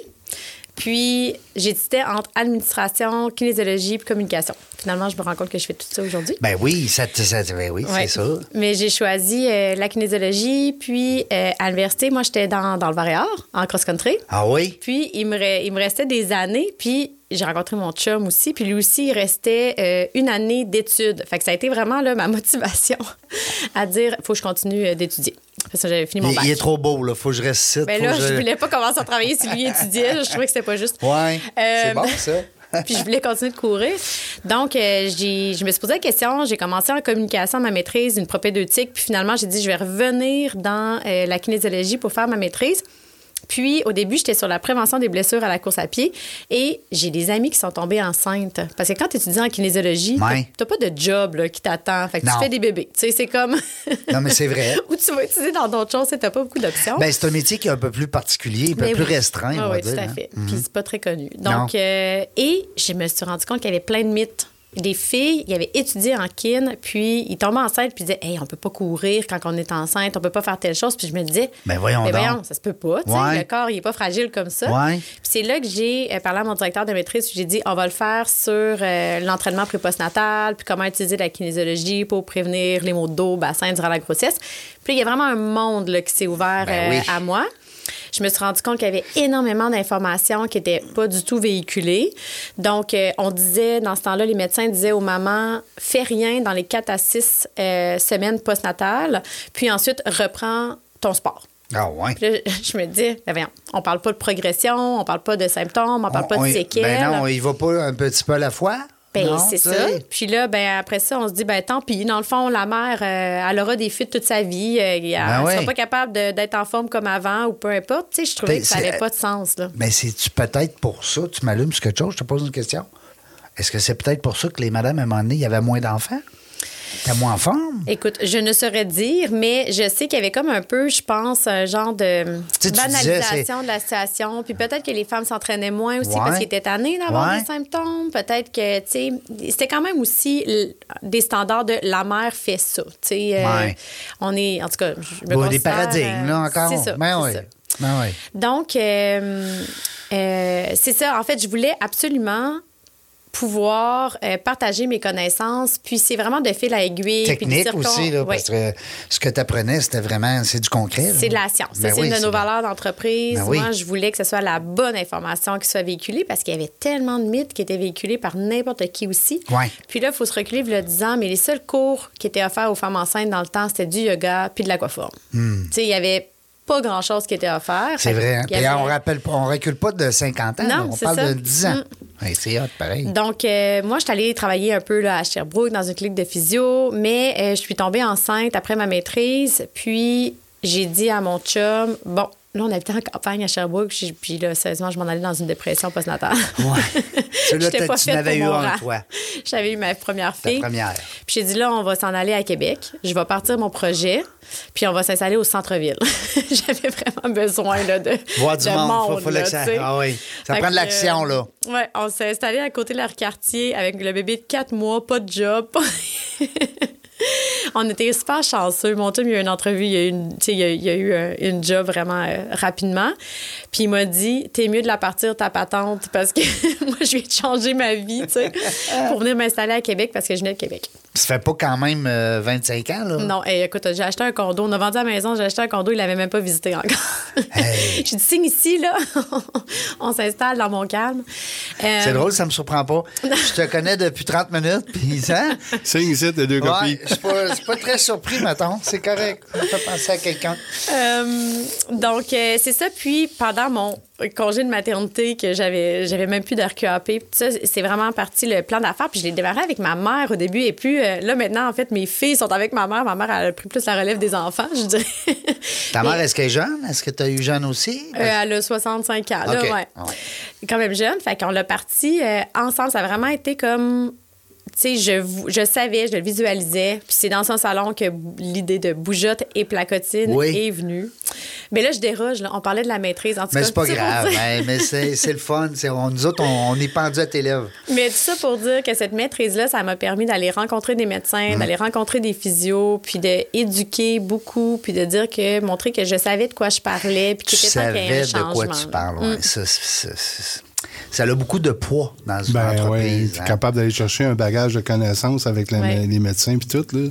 Puis, j'étudiais entre administration, kinésiologie et communication. Finalement, je me rends compte que je fais tout ça aujourd'hui. ben oui, ça, ça, ben oui, Ouais. c'est ça. Mais j'ai choisi euh, la kinésiologie. Puis, euh, à l'université, moi, j'étais dans, dans le Varéor, en cross-country. Ah oui? Puis, il me, re- il me restait des années. Puis, j'ai rencontré mon chum aussi. Puis, lui aussi, il restait euh, une année d'études. Fait que ça a été vraiment là, ma motivation à dire faut que je continue d'étudier. Parce que j'avais fini mon Il, bac. il est trop beau, là. Faut que je reste ici. Mais faut là, que je voulais pas commencer à travailler si lui étudiait. Je trouvais que c'était pas juste. Ouais. Euh, C'est bon, ça. puis je voulais continuer de courir. Donc, euh, je me suis posé la question. J'ai commencé en communication, ma maîtrise, une propédeutique. Puis finalement, j'ai dit, je vais revenir dans euh, la kinésiologie pour faire ma maîtrise. Puis, au début, j'étais sur la prévention des blessures à la course à pied et j'ai des amis qui sont tombés enceintes. Parce que quand tu étudies en kinésiologie, Ouais. t'as pas de job là, qui t'attend. Fait que Non. tu fais des bébés. Tu sais, c'est comme. Non, mais c'est vrai. Ou tu vas étudier dans d'autres choses, t'as pas beaucoup d'options. Ben, c'est un métier qui est un peu plus particulier, un peu Mais plus oui. restreint, Ah oui, dire. tout à hein. fait. Puis c'est pas très connu. Donc, euh, et je me suis rendu compte qu'il y avait plein de mythes. Des filles, ils avaient étudié en kin, puis ils tombaient enceintes, puis ils disaient Hey, on peut pas courir quand on est enceinte, on peut pas faire telle chose. Puis je me disais Ben, voyons Mais donc. voyons, ça se peut pas. Ouais. Le corps, il est pas fragile comme ça. Ouais. Puis c'est là que j'ai euh, parlé à mon directeur de maîtrise, j'ai dit On va le faire sur euh, l'entraînement pré-postnatal, puis comment utiliser la kinésiologie pour prévenir les maux de dos, bassin durant la grossesse. Puis il y a vraiment un monde là, qui s'est ouvert Ben euh, à moi. Je me suis rendu compte qu'il y avait énormément d'informations qui n'étaient pas du tout véhiculées. Donc, euh, on disait, dans ce temps-là, les médecins disaient aux mamans, fais rien dans les 4 à 6 euh, semaines postnatales, puis ensuite, reprends ton sport. Ah, ouais. Puis là, je me dis, ben on parle pas de progression, on parle pas de symptômes, on parle pas de séquelles. Ben non, il va pas un petit peu à la fois. Ben, c'est ça. Puis là, ben, après ça, on se dit, ben, tant pis. Dans le fond, la mère, euh, elle aura des fuites toute sa vie. Euh, elle Ben sera pas capable d'être en forme comme avant ou peu importe. Tu sais, je trouvais Ben, que ça n'avait pas de sens, là. Mais c'est-tu peut-être pour ça, tu m'allumes sur quelque chose, je te pose une question. Est-ce que c'est peut-être pour ça que les madames, à un moment donné, il y avait moins d'enfants? T'es moins en forme? Écoute, je ne saurais dire, mais je sais qu'il y avait comme un peu, je pense, un genre de Tu sais, tu banalisation de la situation. Puis peut-être que les femmes s'entraînaient moins aussi Ouais. parce qu'ils étaient tannés d'avoir Ouais. des symptômes. Peut-être que, tu sais, c'était quand même aussi des standards de la mère fait ça. Tu sais, euh, Ouais. on est, en tout cas, je me Bon, des paradigmes, là, euh, encore. C'est ça. Ben c'est oui. ça. Ben oui. Donc, euh, euh, c'est ça. En fait, je voulais absolument pouvoir euh, partager mes connaissances. Puis c'est vraiment de fil à aiguille. Technique aussi, là, Oui. parce que ce que tu apprenais, c'était vraiment, c'est du concret. C'est de la science. Ben c'est oui, une de nos valeurs d'entreprise. Ben oui. Moi, je voulais que ce soit la bonne information qui soit véhiculée parce qu'il y avait tellement de mythes qui étaient véhiculés par n'importe qui aussi. Ouais. Puis là, il faut se reculer le 10 ans, mais les seuls cours qui étaient offerts aux femmes enceintes dans le temps, c'était du yoga puis de l'aquaforme. Tu sais, il y avait pas grand-chose qui était offert. C'est vrai. hein? Puis avait- on rappelle, on recule pas de 50 ans. là. Non, on parle ça. de 10 ans. Mm. Ouais, c'est hot, pareil. Donc, euh, moi, je suis allée travailler un peu là, à Sherbrooke dans une clinique de physio, mais euh, je suis tombée enceinte après ma maîtrise. Puis, j'ai dit à mon chum, bon, là, on habitait en campagne à Sherbrooke, puis, puis là, sérieusement, je m'en allais dans une dépression postnatale. Ouais. J'étais pas tu faite eu un, toi. J'avais eu ma première Ta fille. première. Puis j'ai dit là, on va s'en aller à Québec. Je vais partir mon projet. Puis on va s'installer au centre-ville. J'avais vraiment besoin là, de, Voir du de monde, faut- monde. faut là, sais. Ah oui. Ça prend de l'action, euh, là. Ouais, on s'est installé à côté de leur quartier avec le bébé de 4 mois, pas de job. on était super chanceux. Mon chum, il a eu une entrevue, il a eu, une, un- une job vraiment euh, rapidement. Puis il m'a dit T'es mieux de la partir ta patente parce que moi, je vais changer ma vie, pour venir m'installer à Québec parce que je venais de Québec. Ça fait pas quand même euh, 25 ans, là. Non, hey, écoute, j'ai acheté un condo. On a vendu à la maison, j'ai acheté un condo, il l'avait même pas visité encore. Hey. j'ai dit, signe ici, là. on s'installe dans mon calme. Euh, C'est drôle, ça me surprend pas. Je te connais depuis 30 minutes, puis ça. Signe ici, t'as deux Ouais, copies. je suis pas, je suis pas très surpris, mettons. C'est correct. Ça me fait penser à quelqu'un. Euh, donc, euh, c'est ça. Puis, pendant mon congé de maternité, que j'avais j'avais même plus de RQAP, ça, c'est vraiment parti le plan d'affaires. Puis, je l'ai démarré avec ma mère au début. Et puis, euh, là, maintenant, en fait, mes filles sont avec ma mère. Ma mère elle a pris plus la relève des enfants, je dirais. Ta mère, est-ce qu'elle est jeune? Est-ce que tu as eu jeune aussi? Euh, elle a 65 ans, là. Ouais. Quand même jeune. Fait qu'on l'a parti euh, ensemble. Ça a vraiment été comme. Tu sais, je, je savais, je le visualisais. Puis c'est dans son salon que l'idée de bougeotte et placotine Oui. est venue. Mais là, je déroge. Là. On parlait de la maîtrise. En tout mais c'est pas ça grave. hein, mais c'est le fun. On- nous autres, on, on est pendu à tes lèvres. Mais tout ça pour dire que cette maîtrise-là, ça m'a permis d'aller rencontrer des médecins, Mm. d'aller rencontrer des physios, puis d'éduquer beaucoup, puis de dire que, montrer que je savais de quoi je parlais, puis qu'il était temps qu'il y ait de quoi tu parles. ouais. Ça, c'est- ça a beaucoup de poids dans une Ben oui, entreprise. t'es hein. capable d'aller chercher un bagage de connaissances avec la- Ouais. les médecins puis tout, là. Oui,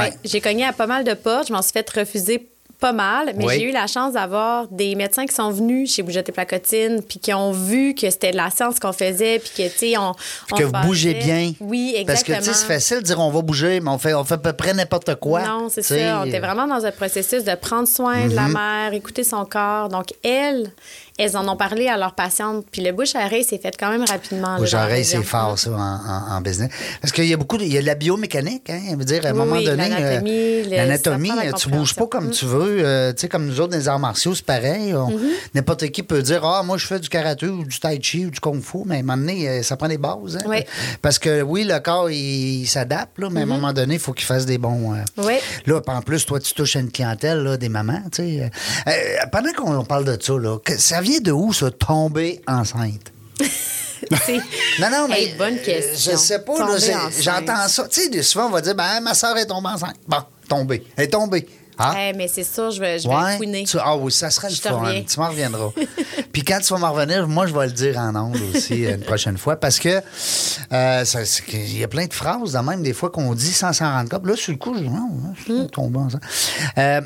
Ouais. j'ai cogné à pas mal de portes. Je m'en suis fait refuser pas mal, mais Oui. j'ai eu la chance d'avoir des médecins qui sont venus chez Bougeotte et Placotine, puis qui ont vu que c'était de la science qu'on faisait, puis que, tu sais, on, on que vous passait- bougez bien. Oui, exactement. Parce que, tu sais, c'est facile de dire on va bouger, mais on fait, on fait à peu près n'importe quoi. Non, c'est ça. On était vraiment dans un processus de prendre soin de la mère, écouter son corps. Donc, elles, elles en ont parlé à leurs patientes. Puis le bouche-à-oreille s'est fait quand même rapidement. Bouche la oreille, c'est fort, ça, en, en- en business. Parce qu'il y a beaucoup de, il y a de la biomécanique, hein. Je veux dire, à un Oui, moment oui, donné, l'anatomie, euh, l'anatomie, la tu bouges pas comme tu veux. euh, tu sais, comme nous autres, dans les arts martiaux, c'est pareil. Mm-hmm. N'importe qui peut dire, ah, moi, je fais du karaté ou du tai chi ou du kung fu, mais à un moment donné, euh, ça prend des bases. hein. Oui. Parce que, oui, le corps, il, il s'adapte, mais à un moment donné, il faut qu'il fasse des bons. euh, Mm-hmm. Oui. Là, en plus, toi, tu touches à une clientèle, là, des mamans, tu sais. Euh, euh, pendant qu'on parle de ça, là, que- ça vient de où, ça, tomber enceinte? Non, non, mais. Hey, bonne euh, question. je sais pas, j'entends ça. Tu sais, souvent, on va dire, ben, ma soeur est tombée enceinte. Bon, tombée. Elle est tombée. Ah? Eh, mais c'est sûr, je vais, je vais Ouais. fouiner. Tu- ah oui, ça serait le fun. reviens. Tu m'en reviendras. Puis quand tu vas m'en revenir, moi, je vais le dire en ondes aussi euh, une prochaine fois parce que euh, ça- que il y a plein de phrases, même, des fois, qu'on dit sans s'en rendre compte. Là, sur le coup, je dis, non, je suis tombé enceinte. Euh,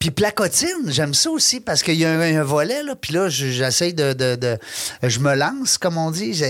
puis placotine, j'aime ça aussi parce qu'il y a un, un volet, là, puis là, je- j'essaie de, de- de- Je me lance, comme on dit.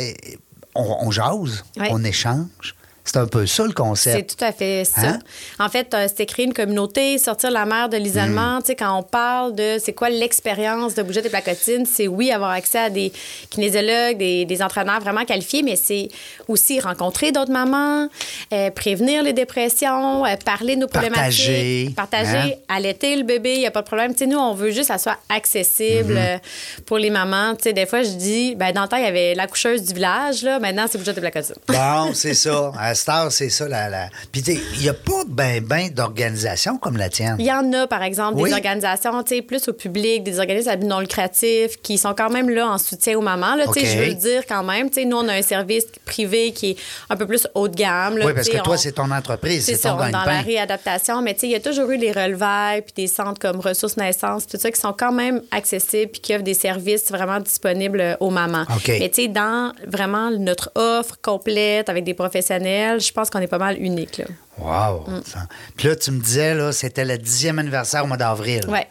On, on jase, Ouais. on échange. C'est un peu ça, le C'est concept. tout à fait ça. Hein? En fait, euh, c'est créer une communauté, sortir la mer de l'isolement. Mm. Tu sais, quand on parle de c'est quoi l'expérience de bouger des placotines, c'est oui, avoir accès à des kinésiologues, des, des entraîneurs vraiment qualifiés, mais c'est aussi rencontrer d'autres mamans, euh, prévenir les dépressions, euh, parler de nos Partager, problématiques, partager, hein? allaiter le bébé, il n'y a pas de problème. Tu sais, nous, on veut juste que ça soit accessible Mm-hmm. pour les mamans. Tu sais, des fois, je dis, ben, dans le temps, il y avait l'accoucheuse du village, là, maintenant, c'est bouger des placotines. Bon, c'est ça. Star, c'est ça. La, la... Puis, tu sais, il n'y a pas ben, ben d'organisation comme la tienne. Il y en a, par exemple, Oui. des organisations, tu sais, plus au public, des organismes à but non lucratif qui sont quand même là en soutien aux mamans. Là, tu sais, OK. Je veux le dire quand même. Nous, on a un service privé qui est un peu plus haut de gamme. là, Oui, parce que toi, on- c'est ton entreprise, c'est ton on est dans la réadaptation, mais tu sais, il y a toujours eu des relevailles puis des centres comme Ressources Naissance, tout ça qui sont quand même accessibles puis qui offrent des services vraiment disponibles euh, aux mamans. Mais tu sais, dans vraiment notre offre complète avec des professionnels, je pense qu'on est pas mal unique. Là. Wow! Mm. Puis là, tu me disais, là, c'était le dixième anniversaire au mois d'avril. Ouais.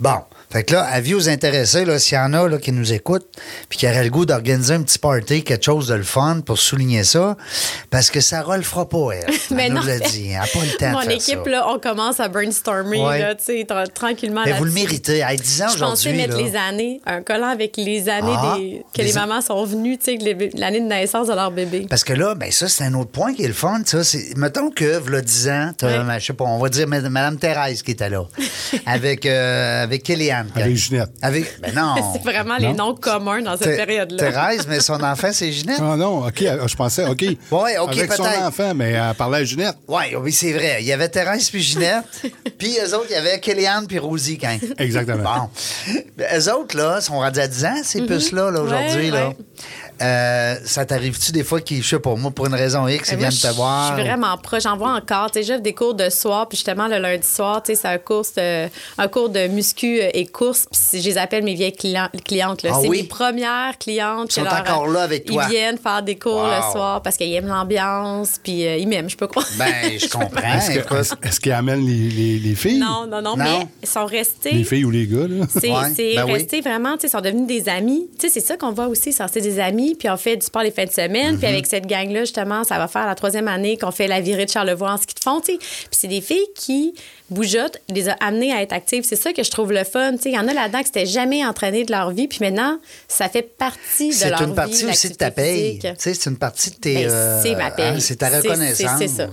Bon, Fait que là, avis aux intéressés, s'il y en a là, qui nous écoutent, puis qui auraient le goût d'organiser un petit party, quelque chose de le fun pour souligner ça, parce que Sarah le fera pas, elle. Mais elle non, nous l'a dit. Elle n'a pas le temps Mon de faire équipe, ça. là, on commence à brainstormer, Ouais. là, tu sais, tra- tranquillement. Mais vous le méritez. À 10 ans Je pensais aujourd'hui. mettre là. les années, un collant avec les années Ah, des- que les mamans sont venues, l'année de naissance de leur bébé. Parce que là, ben ça, c'est un autre point qui est le fun. Mettons que, v'là 10 ans, Ouais. je sais pas, on va dire Mme Thérèse qui était là, avec, euh, avec Kéliane. Avec Ginette. Avec, ben non. C'est vraiment les noms communs dans cette période-là. Thérèse, mais son enfant, c'est Ginette. Ah non, OK, euh, je pensais, OK. Ouais, OK, Avec son enfant, mais elle parlait à Ginette. Oui, oui, c'est vrai. Il y avait Thérèse puis Ginette. puis eux autres, il y avait Kéliane puis Rosie quand même. Exactement. Bon. Eux autres, là, sont rendus à 10 ans, ces puces-là, là, aujourd'hui. Ouais, là. ouais. Euh, ça t'arrive-tu des fois qu'ils, je sais pas, moi, pour une raison X, ils Ben, viennent te voir? Je suis vraiment proche. J'en vois encore. Tu sais, j'offre des cours de soir, puis justement, le lundi soir, tu sais, c'est un cours, euh, un cours de muscu euh, et course. Puis je les appelle mes vieilles clients- clientes. là. Ah c'est oui? mes premières clientes. Ils sont leur- encore là avec toi. Ils viennent faire des cours Wow. le soir parce qu'ils aiment l'ambiance, puis euh, ils m'aiment, je peux croire. Ben, je comprends. Est-ce qu'ils amènent les, les- les filles? non, non, non, Non? mais ils sont restés. Les filles ou les gars, là? C'est Ouais, c'est ben oui. resté vraiment, tu sais, ils sont devenus des amis. Tu sais, c'est ça qu'on voit aussi, c'est des amis, puis on fait du sport les fins de semaine, puis avec cette gang-là, justement, ça va faire la troisième année qu'on fait la virée de Charlevoix en ski de fond, tu sais. Puis c'est des filles qui bougeotent, les a amenées à être actives. C'est ça que je trouve le fun. Il y en a là-dedans qui s'étaient jamais entraînées de leur vie, puis maintenant, ça fait partie de C'est leur une partie vie, aussi de ta paye. c'est une partie de tes. Ben, euh, c'est ma paye. hein, c'est ta C'est- reconnaissance. c'est- c'est ça.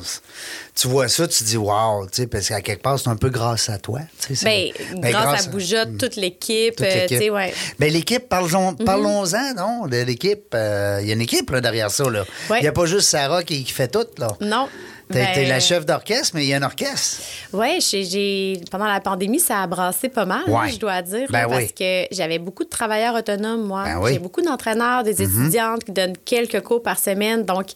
Tu vois ça, tu dis wow, parce qu'à quelque part, c'est un peu grâce à toi. Ben, c'est- ben, grâce, à Bougeotte, toute l'équipe, l'équipe. ouais. Ben, parlons, parlons-en, non, de l'équipe. Euh, Il y a une équipe là, derrière ça. Il Ouais. n'y a pas juste Sarah qui, qui fait tout. Là. Non. T'es, Ben, t'es la chef d'orchestre, mais il y a un orchestre. Oui, j'ai pendant la pandémie, ça a brassé pas mal, hein, je dois dire, Ben là, parce oui. que j'avais beaucoup de travailleurs autonomes, moi. Ben oui. Mm-hmm. J'ai beaucoup d'entraîneurs, des étudiantes qui donnent quelques cours par semaine. Donc,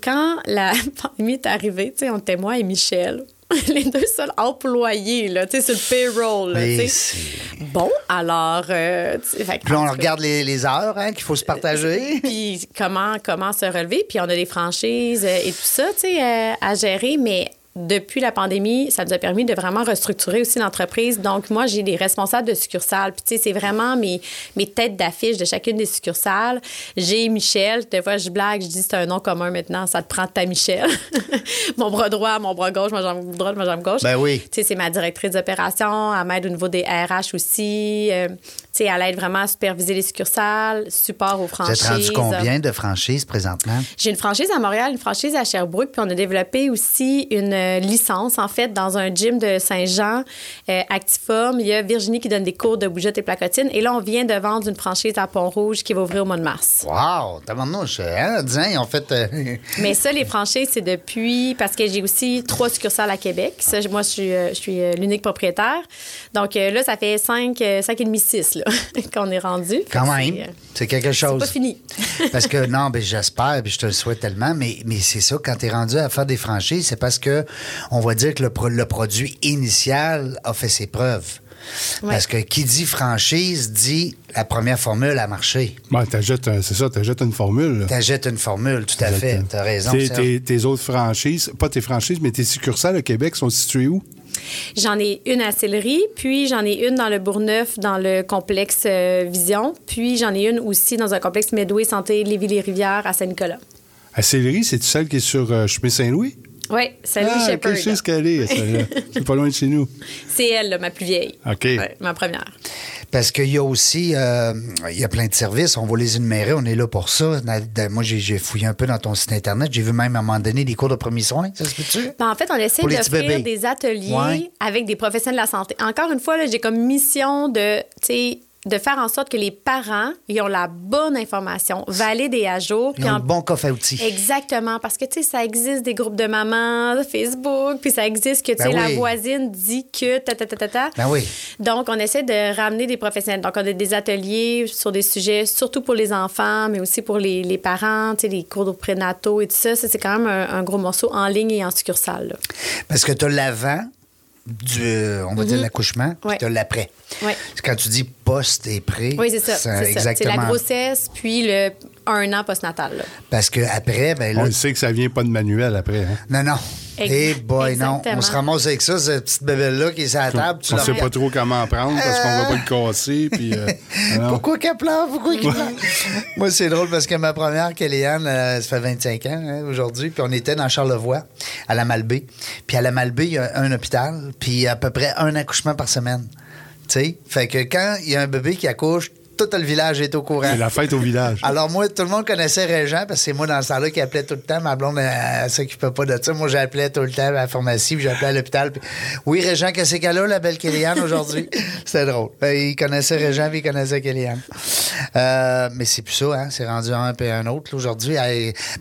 quand la pandémie est arrivée, tu sais, on était moi et Michel. Les deux seuls employés, là, tu sais, sur le payroll. là, Bon, alors. euh, fait Puis on regarde les, les heures hein, qu'il faut se partager. puis comment, comment se relever. Puis on a des franchises euh, et tout ça, tu sais, euh, à gérer. Mais depuis la pandémie, ça nous a permis de vraiment restructurer aussi l'entreprise. Donc, moi, j'ai des responsables de succursales. Puis, tu sais, c'est vraiment mes, mes têtes d'affiche de chacune des succursales. J'ai Michel. Des fois, je blague, je dis c'est un nom commun maintenant. Ça te prend ta Michel. mon bras droit, mon bras gauche, ma jambe droite, ma jambe gauche. Ben oui. Tu sais, c'est ma directrice d'opération. Elle m'aide au niveau des RH aussi. Euh, sais, elle aide vraiment à superviser les succursales, support aux Vous franchises. êtes rendu combien de franchises présentement? J'ai une franchise à Montréal, une franchise à Sherbrooke, puis on a développé aussi une euh, licence, en fait, dans un gym de Saint-Jean, euh, Actiform. Il y a Virginie qui donne des cours de bougeotte et placotine. Et là, on vient de vendre une franchise à Pont-Rouge qui va ouvrir au mois de mars. Wow! Tabarnouche, hein? Dis, hein, ils ont fait... euh, Mais ça, les franchises, c'est depuis... Parce que j'ai aussi trois succursales à Québec. Ça, moi, je suis, je suis l'unique propriétaire. Donc là, ça fait cinq, euh, cinq et demi, six, là, qu'on est rendu. Quand même, c'est, euh, c'est quelque chose. pas fini. parce que non, ben j'espère, puis je te le souhaite tellement, mais, mais c'est ça, quand tu es rendu à faire des franchises, c'est parce que on va dire que le, pro- le produit initial a fait ses preuves. Ouais. Parce que qui dit franchise dit la première formule a marché. Un- c'est ça, t'ajoutes une formule. T'achètes une formule, tout à fait. Exactement. T'as raison. Tes- tes autres franchises, pas tes franchises, mais tes succursales au Québec sont situées où? J'en ai une à Sillery, puis j'en ai une dans le Bourgneuf, dans le complexe euh, Vision, puis j'en ai une aussi dans un complexe Medway Santé Lévis-les-Rivières à Saint-Nicolas. À Céleri, c'est celle qui est sur euh, chemin Saint-Louis? Oui, salut ah, Shepherd. ok, je sais ce qu'elle est, celle-là. c'est pas loin de chez nous. C'est elle, là, ma plus vieille. OK. Ouais, ma première. Parce qu'il y a aussi, euh, il y a plein de services, on va les énumérer, on est là pour ça. Moi, j'ai j'ai fouillé un peu dans ton site Internet, j'ai vu même à un moment donné des cours de premiers soins, ça se peut-tu? Ben, en fait, on essaie d'offrir des ateliers Ouais. avec des professionnels de la santé. Encore une fois, là, j'ai comme mission de, tu sais, de faire en sorte que les parents ils ont la bonne information, valide et à jour. Ils puis ont en- le bon coffre à outils. Exactement, parce que tu sais, ça existe des groupes de mamans, Facebook, puis ça existe que tu sais, Ben la oui. voisine dit que ta ta ta ta ta. Ben oui. Donc, on essaie de ramener des professionnels. Donc, on a des ateliers sur des sujets, surtout pour les enfants, mais aussi pour les, les parents, tu sais, les cours de prénataux et tout ça. Ça, c'est quand même un, un gros morceau en ligne et en succursale. là. Parce que tu as l'avant, du, euh, on va dire l'accouchement, puis Mhm. Ouais. tu as l'après. Ouais. Quand tu dis post et pré, Oui, c'est ça. La grossesse, puis le un an postnatal. là. Parce que après, ben là, On le sait que ça vient pas de manuel après. Hein? non, non. Eh boy, non. On se ramasse avec ça, cette petite bébelle-là qui est sur la table. tu On la sait pas trop comment prendre parce qu'on va pas le casser. Puis, euh, Pourquoi qu'elle pleure? Pourquoi qu'elle pleure? Moi, c'est drôle parce que ma première, Kellyanne, euh, ça fait 25 ans hein, aujourd'hui, puis on était dans Charlevoix, à la Malbaie. Puis à la Malbaie, il y a un hôpital, puis à peu près un accouchement par semaine. Tu sais? Fait que quand il y a un bébé qui accouche, tout le village est au courant. c'est la fête au village. Alors moi, tout le monde connaissait Régent parce que c'est moi dans ce temps-là qui appelait tout le temps. Ma blonde, elle, elle s'occupait pas de ça. Moi, j'appelais tout le temps à la pharmacie, puis j'appelais à l'hôpital. puis, oui, Régent, qu'est-ce qu'elle a, la belle Kellyanne, aujourd'hui? C'était drôle. Ben, il connaissait Régent, puis il connaissait Kellyanne. Euh, mais c'est plus ça, hein? C'est rendu un peu un autre, là, aujourd'hui.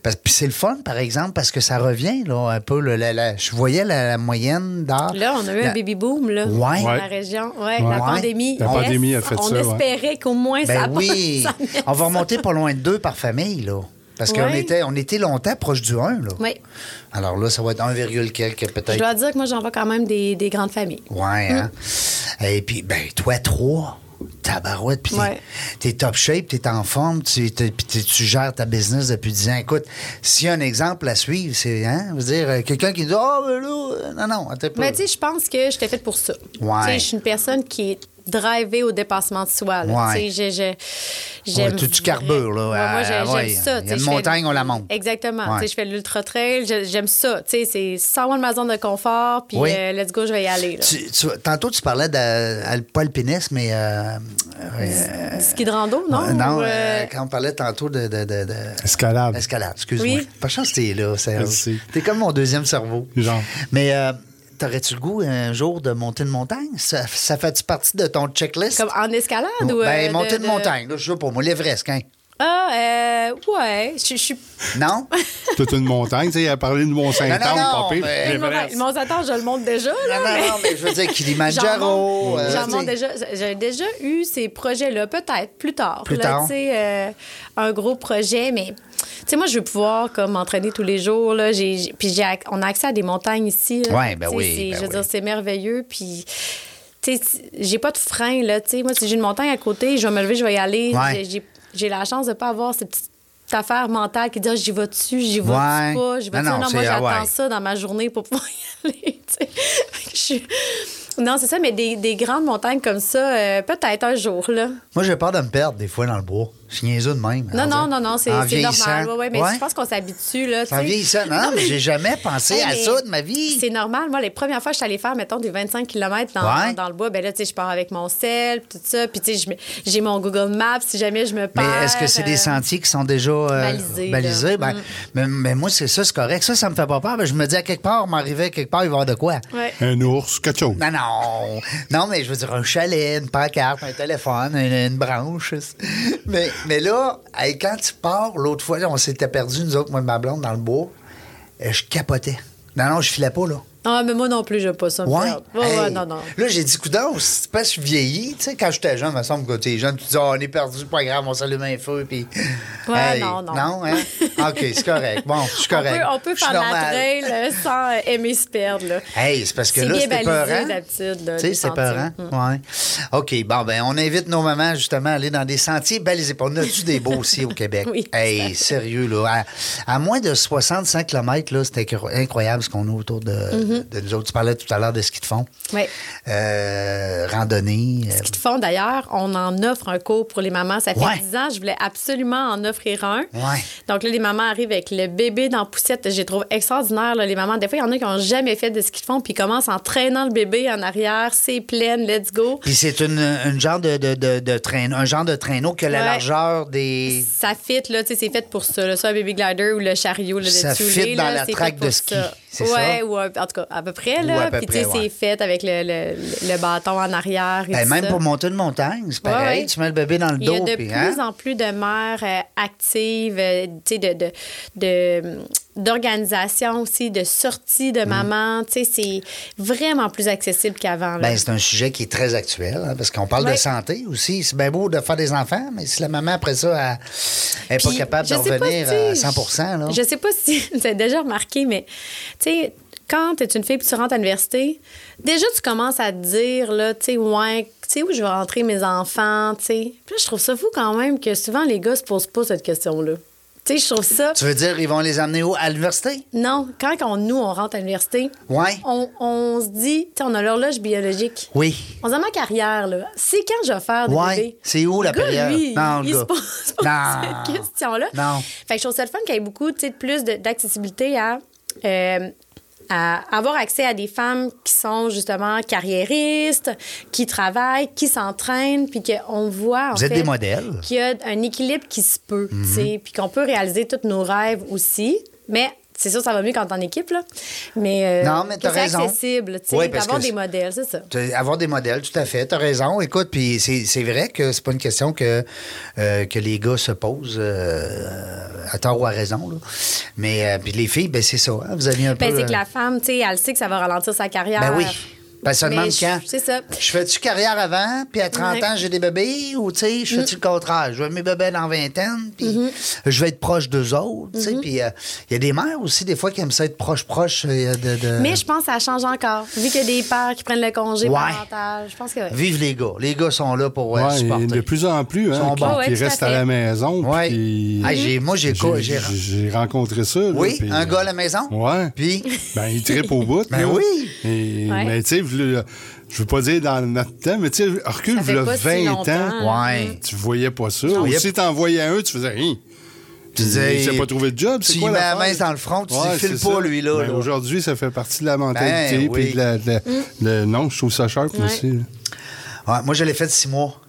Puis c'est le fun, par exemple, parce que ça revient, là, un peu. là, la- la- je voyais la, la moyenne d'âge. Là, on a eu La- un baby boom là, Ouais. dans Ouais. la région. Ouais, Ouais. La pandémie. La Yes, pandémie a fait on ça, ouais. espérait qu'au moins ça Ben passe. oui. On va remonter pas loin de deux par famille, là. Parce qu'on était, on était longtemps proche du 1, là. Oui. Alors là, ça va être 1, quelque Je peut-être. dois dire que moi, j'en vois quand même des, des grandes familles. Ouais, hein? Et puis, ben, toi, trois. Tabarouette, puis t'es- Ouais. top shape, t'es en forme, tu, t'es- puis t'es- tu gères ta business depuis 10 ans. Écoute, s'il y a un exemple à suivre, c'est, hein, je veux dire, euh, quelqu'un qui dit, oh, ben là, euh, non, non, attends pas. Mais tu sais, je pense que j'étais faite pour ça. Ouais. Tu sais, je suis une personne qui est drivée au dépassement de soi. là. Ouais. Carbures, là. Ouais, moi, j'ai- j'aime ouais. ça. Il y tu a sais, une je fais- montagne, on la monte. Exactement. Je fais l'ultra trail, je- j'aime ça. Tu sais, C'est sans moi de ma zone de confort, puis Oui. euh, let's go, je vais y aller. là. Tu- tu- tantôt, tu parlais de, al- pas alpinisme, mais. euh, euh, Du ski de rando, non? euh, non, euh, euh, quand on parlait tantôt de. de, de, de- Escalade. Escalade, excuse-moi. Oui. Pas chance que t'es là. T'es comme mon deuxième cerveau. Genre. Mais euh, t'aurais-tu le goût un jour de monter une montagne? Ça, ça fait-tu partie de ton checklist? Comme en escalade ou. ben, euh, monter de- une de- montagne, là, je sais pas, moi, l'Everest, hein? Ah, euh, ouais. Je suis. Non? Toute une montagne. Tu sais, il a parlé de Mont-Saint-Anne, Non, non, non, pas pire. mais- L'Everest. Mon attends, je le monte déjà. Là, non, non, mais- non, mais je veux dire Kilimanjaro. euh, j'en monte déjà. J'ai déjà eu ces projets-là, peut-être plus tard. Plus là, tard. tu sais, euh, un gros projet, mais tu sais, moi, je veux pouvoir comme m'entraîner tous les jours. Là, J'ai- puis on a accès à des montagnes ici. là. Ouais, ben oui, ben je veux oui. dire, c'est merveilleux. Puis. tu sais, J'ai pas de frein, là. tu sais. Moi, si j'ai une montagne à côté, je vais me lever, je vais y aller. Ouais. J'ai- la chance de pas avoir cette petite affaire mentale qui dit Ah, j'y vais dessus, j'y vais Ouais. pas, j'y vais Non, non, non, moi ah, j'attends ouais. ça dans ma journée pour pouvoir y aller. je Non, c'est ça, mais des, des grandes montagnes comme ça, euh, peut-être un jour, là. Moi, j'ai peur de me perdre des fois dans le bois. Je suis niaiseux de même. Non, on non, non, non, c'est normal. Ouais, ouais, mais Ouais? je pense qu'on s'habitue, là. En vieillissant, non, mais j'ai jamais pensé à mais ça de ma vie. C'est normal. Moi, les premières fois que je suis allée faire, mettons, des 25 km dans, Ouais. dans le bois, ben là, tu sais, je pars avec mon sel, puis tout ça. Puis, tu sais, j'ai mon Google Maps si jamais je me Mais perds. est-ce que c'est des euh, sentiers qui sont déjà euh, Balisés, balisés? Ben, Mm. mais, mais moi, c'est ça, c'est correct. Ça, ça me fait pas peur. Ben, je me dis à quelque part, m'arriver à quelque part, il va y avoir de quoi. Ouais. Un ours, quelque chose. Non, non. Non, mais je veux dire, un chalet, une pancarte, un téléphone, une, une branche. Mais, mais là, quand tu pars, l'autre fois, on s'était perdu, nous autres, moi et ma blonde, dans le bois. euh, je capotais. Non, non, je filais pas, là. Ah, mais moi non plus, veux pas ça. Ouais? non, non. Là, j'ai dit, coudonc, c'est parce que je vieillis. Tu sais, quand j'étais jeune, il me semble que tu es jeune, tu dis, oh, on est perdu, pas grave, on s'allume un feu. Puis. Ouais, non, non. Non, hein? OK, c'est correct. Bon, je suis On correct. peut, on peut Je suis faire la normal. trail euh, sans euh, aimer se perdre, là. Hey, c'est parce que C'est là, balisé, peurant. d'habitude, Tu sais, c'est peurant. Ouais. OK, bon, ben, on invite nos mamans, justement, à aller dans des sentiers balisés. On a-tu des beaux aussi au Québec? Oui. Hey, sérieux, là. À, à moins de 65 km, là, c'était incro- incroyable ce qu'on a autour de, Mm-hmm. De nous autres. Tu parlais tout à l'heure de ski de fond. Oui. Euh, randonnée. Ce qu'ils font d'ailleurs, on en offre un cours pour les mamans. Ça fait Ouais. 10 ans, je voulais absolument en offrir un. Ouais. Donc là, les mamans arrivent avec le bébé dans la poussette. Je les trouve extraordinaires, là, les mamans. Des fois, il y en a qui n'ont jamais fait de ski de fond, puis ils commencent en traînant le bébé en arrière. C'est plein, let's go. Puis c'est une, une genre de, de, de, de traîneau, un genre de traîneau qui a la largeur des. Ça fit, là, tu sais, c'est fait pour ça. Là, soit un baby glider ou le chariot, là, Ça le fit dans là, la pour de ski, ça. ouais, ça? ou en tout cas, à peu près, là. peu Puis, tu sais, ouais. c'est fait avec le, le- le bâton en arrière et Ben, tout même ça. pour monter une montagne, c'est pareil. ouais. Tu mets le bébé dans le Il y a dos. de puis, plus hein? en plus de mères euh, actives, euh, tu sais, de, de, de- d'organisation aussi, de sortie Mm. de maman. Tu sais, c'est vraiment plus accessible qu'avant. Ben, c'est un sujet qui est très actuel, hein, parce qu'on parle de santé aussi. C'est bien beau de faire des enfants, mais si la maman, après ça, elle n'est pas capable de revenir si- à 100 là. Je sais pas si vous avez déjà remarqué, mais tu sais, quand tu es une fille et tu rentres à l'université, déjà, tu commences à te dire, là, tu sais, ouais, tu sais, où je vais rentrer mes enfants, tu sais. Puis là, je trouve ça fou quand même que souvent, les gars se posent pas cette question-là. Tu sais, je trouve ça. Tu veux dire, ils vont les amener où? À l'université? Non, quand on, nous, on rentre à l'université, Ouais. on, on se dit, tu sais, on a l'horloge biologique. Oui. On se dit, ma carrière, là, c'est quand je vais faire des Ouais. C'est où la gars, période? lui, Non, le il gars. se pose pas Non. cette question-là. Non. Fait que je trouve ça le fun qu'il y ait beaucoup, tu sais, de plus d'accessibilité à, euh, à avoir accès à des femmes qui sont justement carriéristes, qui travaillent, qui s'entraînent, puis qu'on voit, en Vous êtes fait, des modèles. qu'il y a un équilibre qui se peut, sais, puis qu'on peut réaliser tous nos rêves aussi. Mais c'est sûr, ça va mieux quand t'es en équipe, là. Mais, euh, Non, mais t'as c'est raison. accessible, tu sais, Oui, que des modèles, c'est ça. Avoir des modèles, tout à fait. Tu as raison. Écoute, puis c'est vrai que c'est pas une question que, euh, que les gars se posent euh, à tort ou à raison. là. Mais puis les filles, ben c'est ça. hein, Vous avez un Ben, peu. c'est que la femme, tu sais, elle sait que ça va ralentir sa carrière. Ben oui. Ben, ça demande je- quand? C'est ça. Je fais-tu carrière avant, puis à 30 Ouais. Mm. ans, j'ai des bébés, ou tu sais, je fais-tu le contraire? Je veux mes bébés dans vingtaine, puis Mm-hmm. je vais être proche d'eux autres, tu sais. Puis euh, il y a des mères aussi, des fois, qui aiment ça être proche-proche euh, de, de- Mais je pense que ça change encore. Vu qu'il y a des pères qui prennent le congé Ouais. parental, je pense que. Vive les gars. Les gars sont là pour euh, Ouais, supporter. de plus en plus, Ils hein, sont qui, bons. Ouais, qui à restent à, la maison. Ouais. puis- Ah, moi, j'ai j'ai- rencontré ça. là, Oui, puis- un gars à la maison. Ouais. Puis, Ben, il tripe au bout. Ben oui. Ouais. Mais tu sais, je je veux pas dire dans notre temps, mais tu sais, recule, si 20 longtemps. ans, ouais. tu voyais pas ça. Non. Ou si t'en voyais un, tu faisais rien. Tu disais, Il s'est pas trouvé de job, c'est tu quoi mets la main dans le front, tu dis, Ouais, file c'est pas, lui, là, Ben, là. Aujourd'hui, ça fait partie de la mentalité. Ben, oui. de la- de la- le- non, je trouve ça sharp Ouais. aussi. Ouais, moi, je l'ai fait six mois.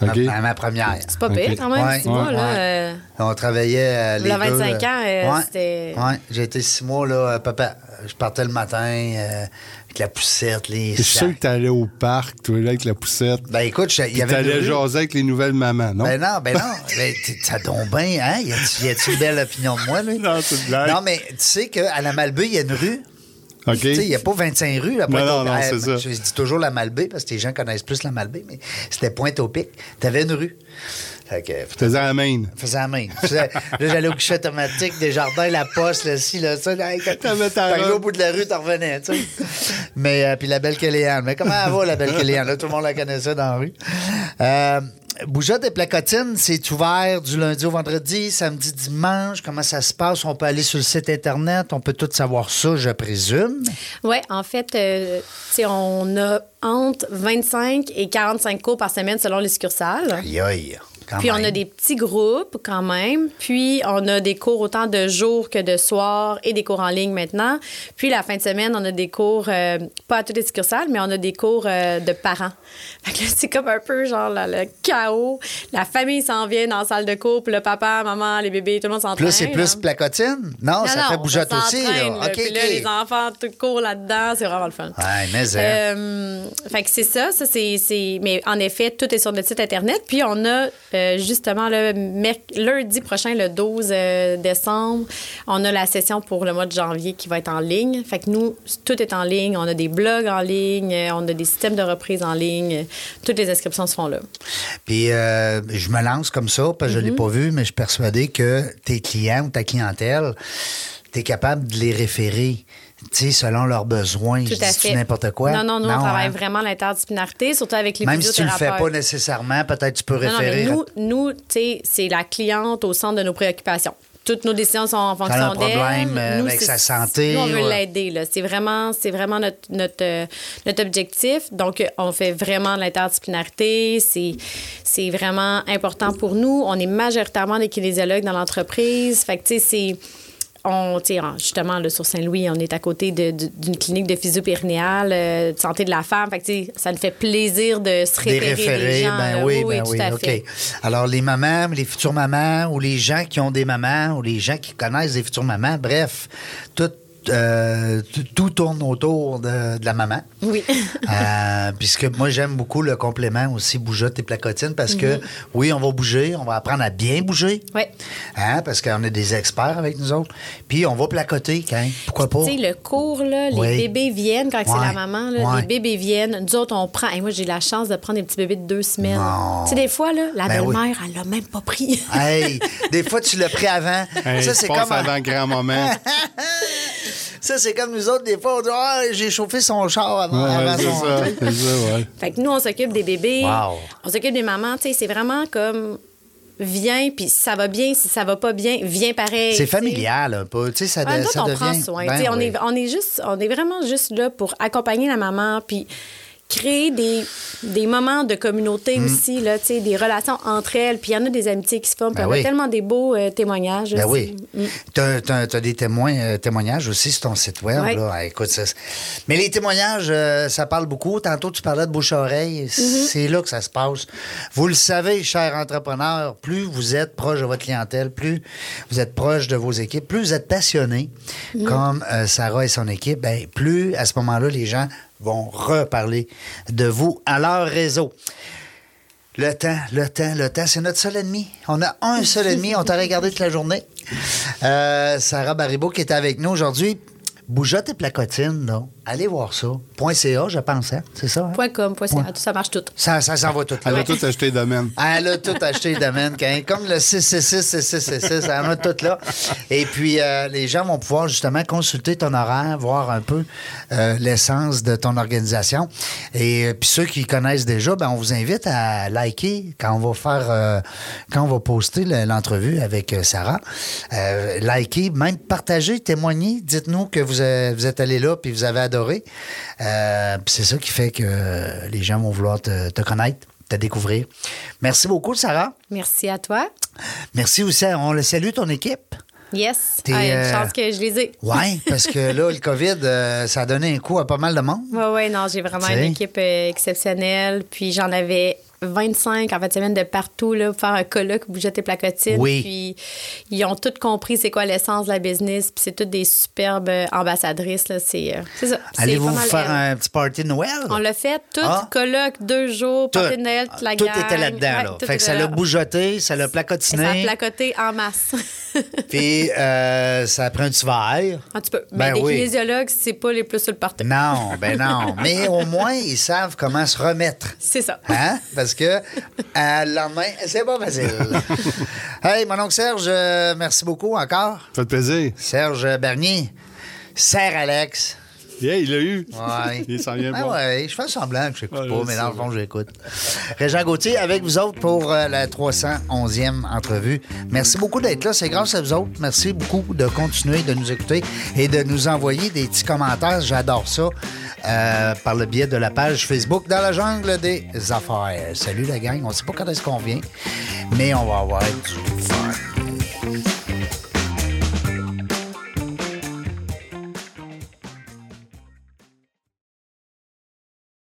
À ma première. C'est pas pire quand même, Ouais. six mois, Ouais. là. Ouais. euh, On travaillait euh, les Le deux, 25 ans, euh, ouais. c'était- Ouais, j'ai été six mois, là. euh, papa, je partais le matin euh, avec la poussette, les Je suis sûr que t'allais au parc, toi, là, avec la poussette? Ben, écoute, il y avait t'allais jaser avec les nouvelles mamans, non? Ben non, ben non. Ben, ça tombe bien, hein? Y a-tu une belle opinion de moi, lui? Non, c'est une blague. Non, mais tu sais qu'à la Malbaie, il y a une rue. OK. Tu sais, il n'y a pas 25 rues. À Non, non, non, c'est ça. Je dis toujours la Malbaie parce que les gens connaissent plus la Malbaie, mais c'était Pointe-au-Pic. Tu avais une rue. Fait que, faisais la main. faisais la main. Faisais- Là, j'allais au guichet automatique des jardins, la poste, là, ci, là, ça. Là, t'arrivais au bout de la rue, t'en revenais, tu sais. Mais, euh, puis la belle Kéléane. Mais comment elle va, la belle Kéléane? Là, tout le monde la connaissait dans la rue. Euh, Bougeotte et Placotine, c'est ouvert du lundi au vendredi, samedi, dimanche. Comment ça se passe? On peut aller sur le site Internet. On peut tout savoir ça, je présume. Oui, en fait, euh, tu sais, on a entre 25 et 45 cours par semaine selon les succursales. Aïe, aïe. Quand Puis on a des petits groupes quand même. Puis on a des cours autant de jour que de soir et des cours en ligne maintenant. Puis la fin de semaine, on a des cours, euh, pas à toutes les succursales, mais on a des cours euh, de parents. Fait que c'est comme un peu genre là, le chaos. La famille s'en vient dans la salle de cours, puis le papa, maman, les bébés, tout le monde s'entraîne. Là, c'est plus là. placotine? Non, Non, ça non, fait bougeotte aussi. Là. Puis là, les enfants, tout courent là-dedans. C'est vraiment le fun. Ouais, mais hein. Euh, fait que c'est ça, ça c'est, c'est- Mais en effet, tout est sur notre site Internet. Puis on a euh, justement le lundi prochain, le 12 euh, décembre, on a la session pour le mois de janvier qui va être en ligne. Fait que nous, tout est en ligne. On a des blogs en ligne, euh, on a des systèmes de reprise en ligne. Toutes les inscriptions se font là. Puis euh, je me lance comme ça, parce que je ne l'ai pas vu, mais je suis persuadé que tes clients ou ta clientèle, tu es capable de les référer. Tu sais, selon leurs besoins, Tout à fait. n'importe quoi? Non, non, nous, on travaille hein? vraiment l'interdisciplinarité, surtout avec les Même si tu le fais pas nécessairement, peut-être tu peux Non, non, mais référer. nous, nous tu sais, c'est la cliente au centre de nos préoccupations. Toutes nos décisions sont en fonction un d'elle. problème, euh, Nous, avec sa santé, Nous, on veut ouais. l'aider. là. C'est vraiment, c'est vraiment notre, notre, euh, notre objectif. Donc, on fait vraiment de l'interdisciplinarité. C'est, c'est vraiment important pour nous. On est majoritairement des kinésiologues dans l'entreprise. Fait que, tu sais, c'est on, justement, là, sur Saint-Louis, on est à côté d'une clinique de physio-périnéale, euh, de santé de la femme. Fait que, ça nous fait plaisir de se référer des référés, gens. ben oui, ben oui, OK. fait. Alors, les mamans, les futures mamans, ou les gens qui ont des mamans, ou les gens qui connaissent des futures mamans, bref, tout, euh, tout- tourne autour de, de la maman. Oui. Euh, puisque moi, j'aime beaucoup le complément aussi bougeotte et placotine parce que, oui, on va bouger, on va apprendre à bien bouger. Oui. Hein, parce qu'on a des experts avec nous autres. Puis, on va placoter, quand même. Pourquoi pas? Tu sais, le cours, là, les Oui. bébés viennent quand c'est la maman. là, Ouais. Les bébés viennent. Nous autres, on prend. Et moi, j'ai la chance de prendre des petits bébés de deux semaines. Tu sais, des fois, là, la Ben oui. belle-mère, elle l'a même pas pris. Hey, des fois, tu l'as pris avant. Hey, ça, c'est comme. avant grand moment. Ça, c'est comme nous autres, des fois, on dit Ah, j'ai chauffé son char avant, Ouais, avant c'est son ça, truc. c'est ça, ouais. Fait que nous, on s'occupe des bébés, Wow. on s'occupe des mamans. Tu sais, c'est vraiment comme viens, puis si ça va bien, si ça va pas bien, viens pareil. C'est familial un peu. Tu sais, ça, de- ça on devient. prend soin. Ben Tu sais, on, est, on, est juste, on est vraiment juste là pour accompagner la maman, puis créer des, des moments de communauté Mm. aussi, là, des relations entre elles. Puis il y en a des amitiés qui se forment. puis Ben on a oui. tellement des beaux euh, témoignages. Ben aussi. oui. Tu as, des témoins, euh, témoignages aussi sur ton site web. Là. Ah, écoute, ça- Mais les témoignages, euh, ça parle beaucoup. Tantôt, tu parlais de bouche-oreille. Mm-hmm. C'est là que ça se passe. Vous le savez, chers entrepreneurs, plus vous êtes proche de votre clientèle, plus vous êtes proche de vos équipes, plus vous êtes passionné, Mm-hmm. comme Sarah et son équipe, ben, plus à ce moment-là, les gens vont reparler de vous à leur réseau. Le temps, le temps, le temps, c'est notre seul ennemi. On a un seul ennemi. On t'a regardé toute la journée. Euh, Sarah Baribeau qui est avec nous aujourd'hui. Bougeotte et placotine, là. Allez voir ça. Point .ca, je pense, hein? C'est ça? hein? Point com, point Point. CA, tout ça marche tout. Ça, ça s'en va tout. Elle a tout acheté domaine. Elle a tout acheté, domaine. Comme le 666, 6666, elle en a tout là. Et puis, euh, les gens vont pouvoir justement consulter ton horaire, voir un peu euh, l'essence de ton organisation. Et euh, puis, ceux qui connaissent déjà, ben, on vous invite à liker quand on va faire, euh, quand on va poster le- l'entrevue avec Sarah. Euh, liker, même partager, témoigner. Dites-nous que vous, vous êtes allé là puis vous avez adoré. Euh, c'est ça qui fait que les gens vont vouloir te, te connaître te découvrir. Merci beaucoup, Sarah. Merci à toi. Merci aussi. à- On le salue, ton équipe. Yes. Ah, il y a une euh, chance que je les ai. Oui, parce que là, le COVID, euh, ça a donné un coup à pas mal de monde. Oui, oui, non, j'ai vraiment T'sais. une équipe exceptionnelle. Puis j'en avais 25 en fait semaine de partout là, pour faire un colloque bougeette et placotine. Oui. Puis ils ont tous compris c'est quoi l'essence de la business. Puis c'est toutes des superbes euh, ambassadrices. Là. C'est, euh, c'est ça. Allez-vous faire elle. un petit party de Noël? On l'a fait, tout Ah. colloque, deux jours, Tout, party de Noël, toute la tout gang. était là-dedans. Ouais, là. tout Fait que ça l'a bougeoté, ça l'a Ça a placotiné. placoté en masse. Puis euh, ça pris un petit verre. un petit peu. Ben Mais des oui. kinésiologues, c'est pas les plus sur le party. Non, ben non. Mais au moins, ils savent comment se remettre. C'est ça. Hein? Parce que à le lendemain, c'est pas facile. hey, mon oncle Serge, euh, merci beaucoup encore. Ça fait plaisir. Serge Bernier, Serre Alex. Yeah, il l'a eu. Ouais. il s'en vient Ah bon. ouais, je fais semblant que je n'écoute Ouais, pas, mais dans le fond, j'écoute. Régent Gauthier, avec vous autres pour euh, la 311e entrevue. Merci beaucoup d'être là. C'est grâce à vous autres. Merci beaucoup de continuer de nous écouter et de nous envoyer des petits commentaires. J'adore ça. Euh, par le biais de la page Facebook dans la jungle des affaires. Salut la gang. On ne sait pas quand est-ce qu'on vient, mais on va avoir du fun.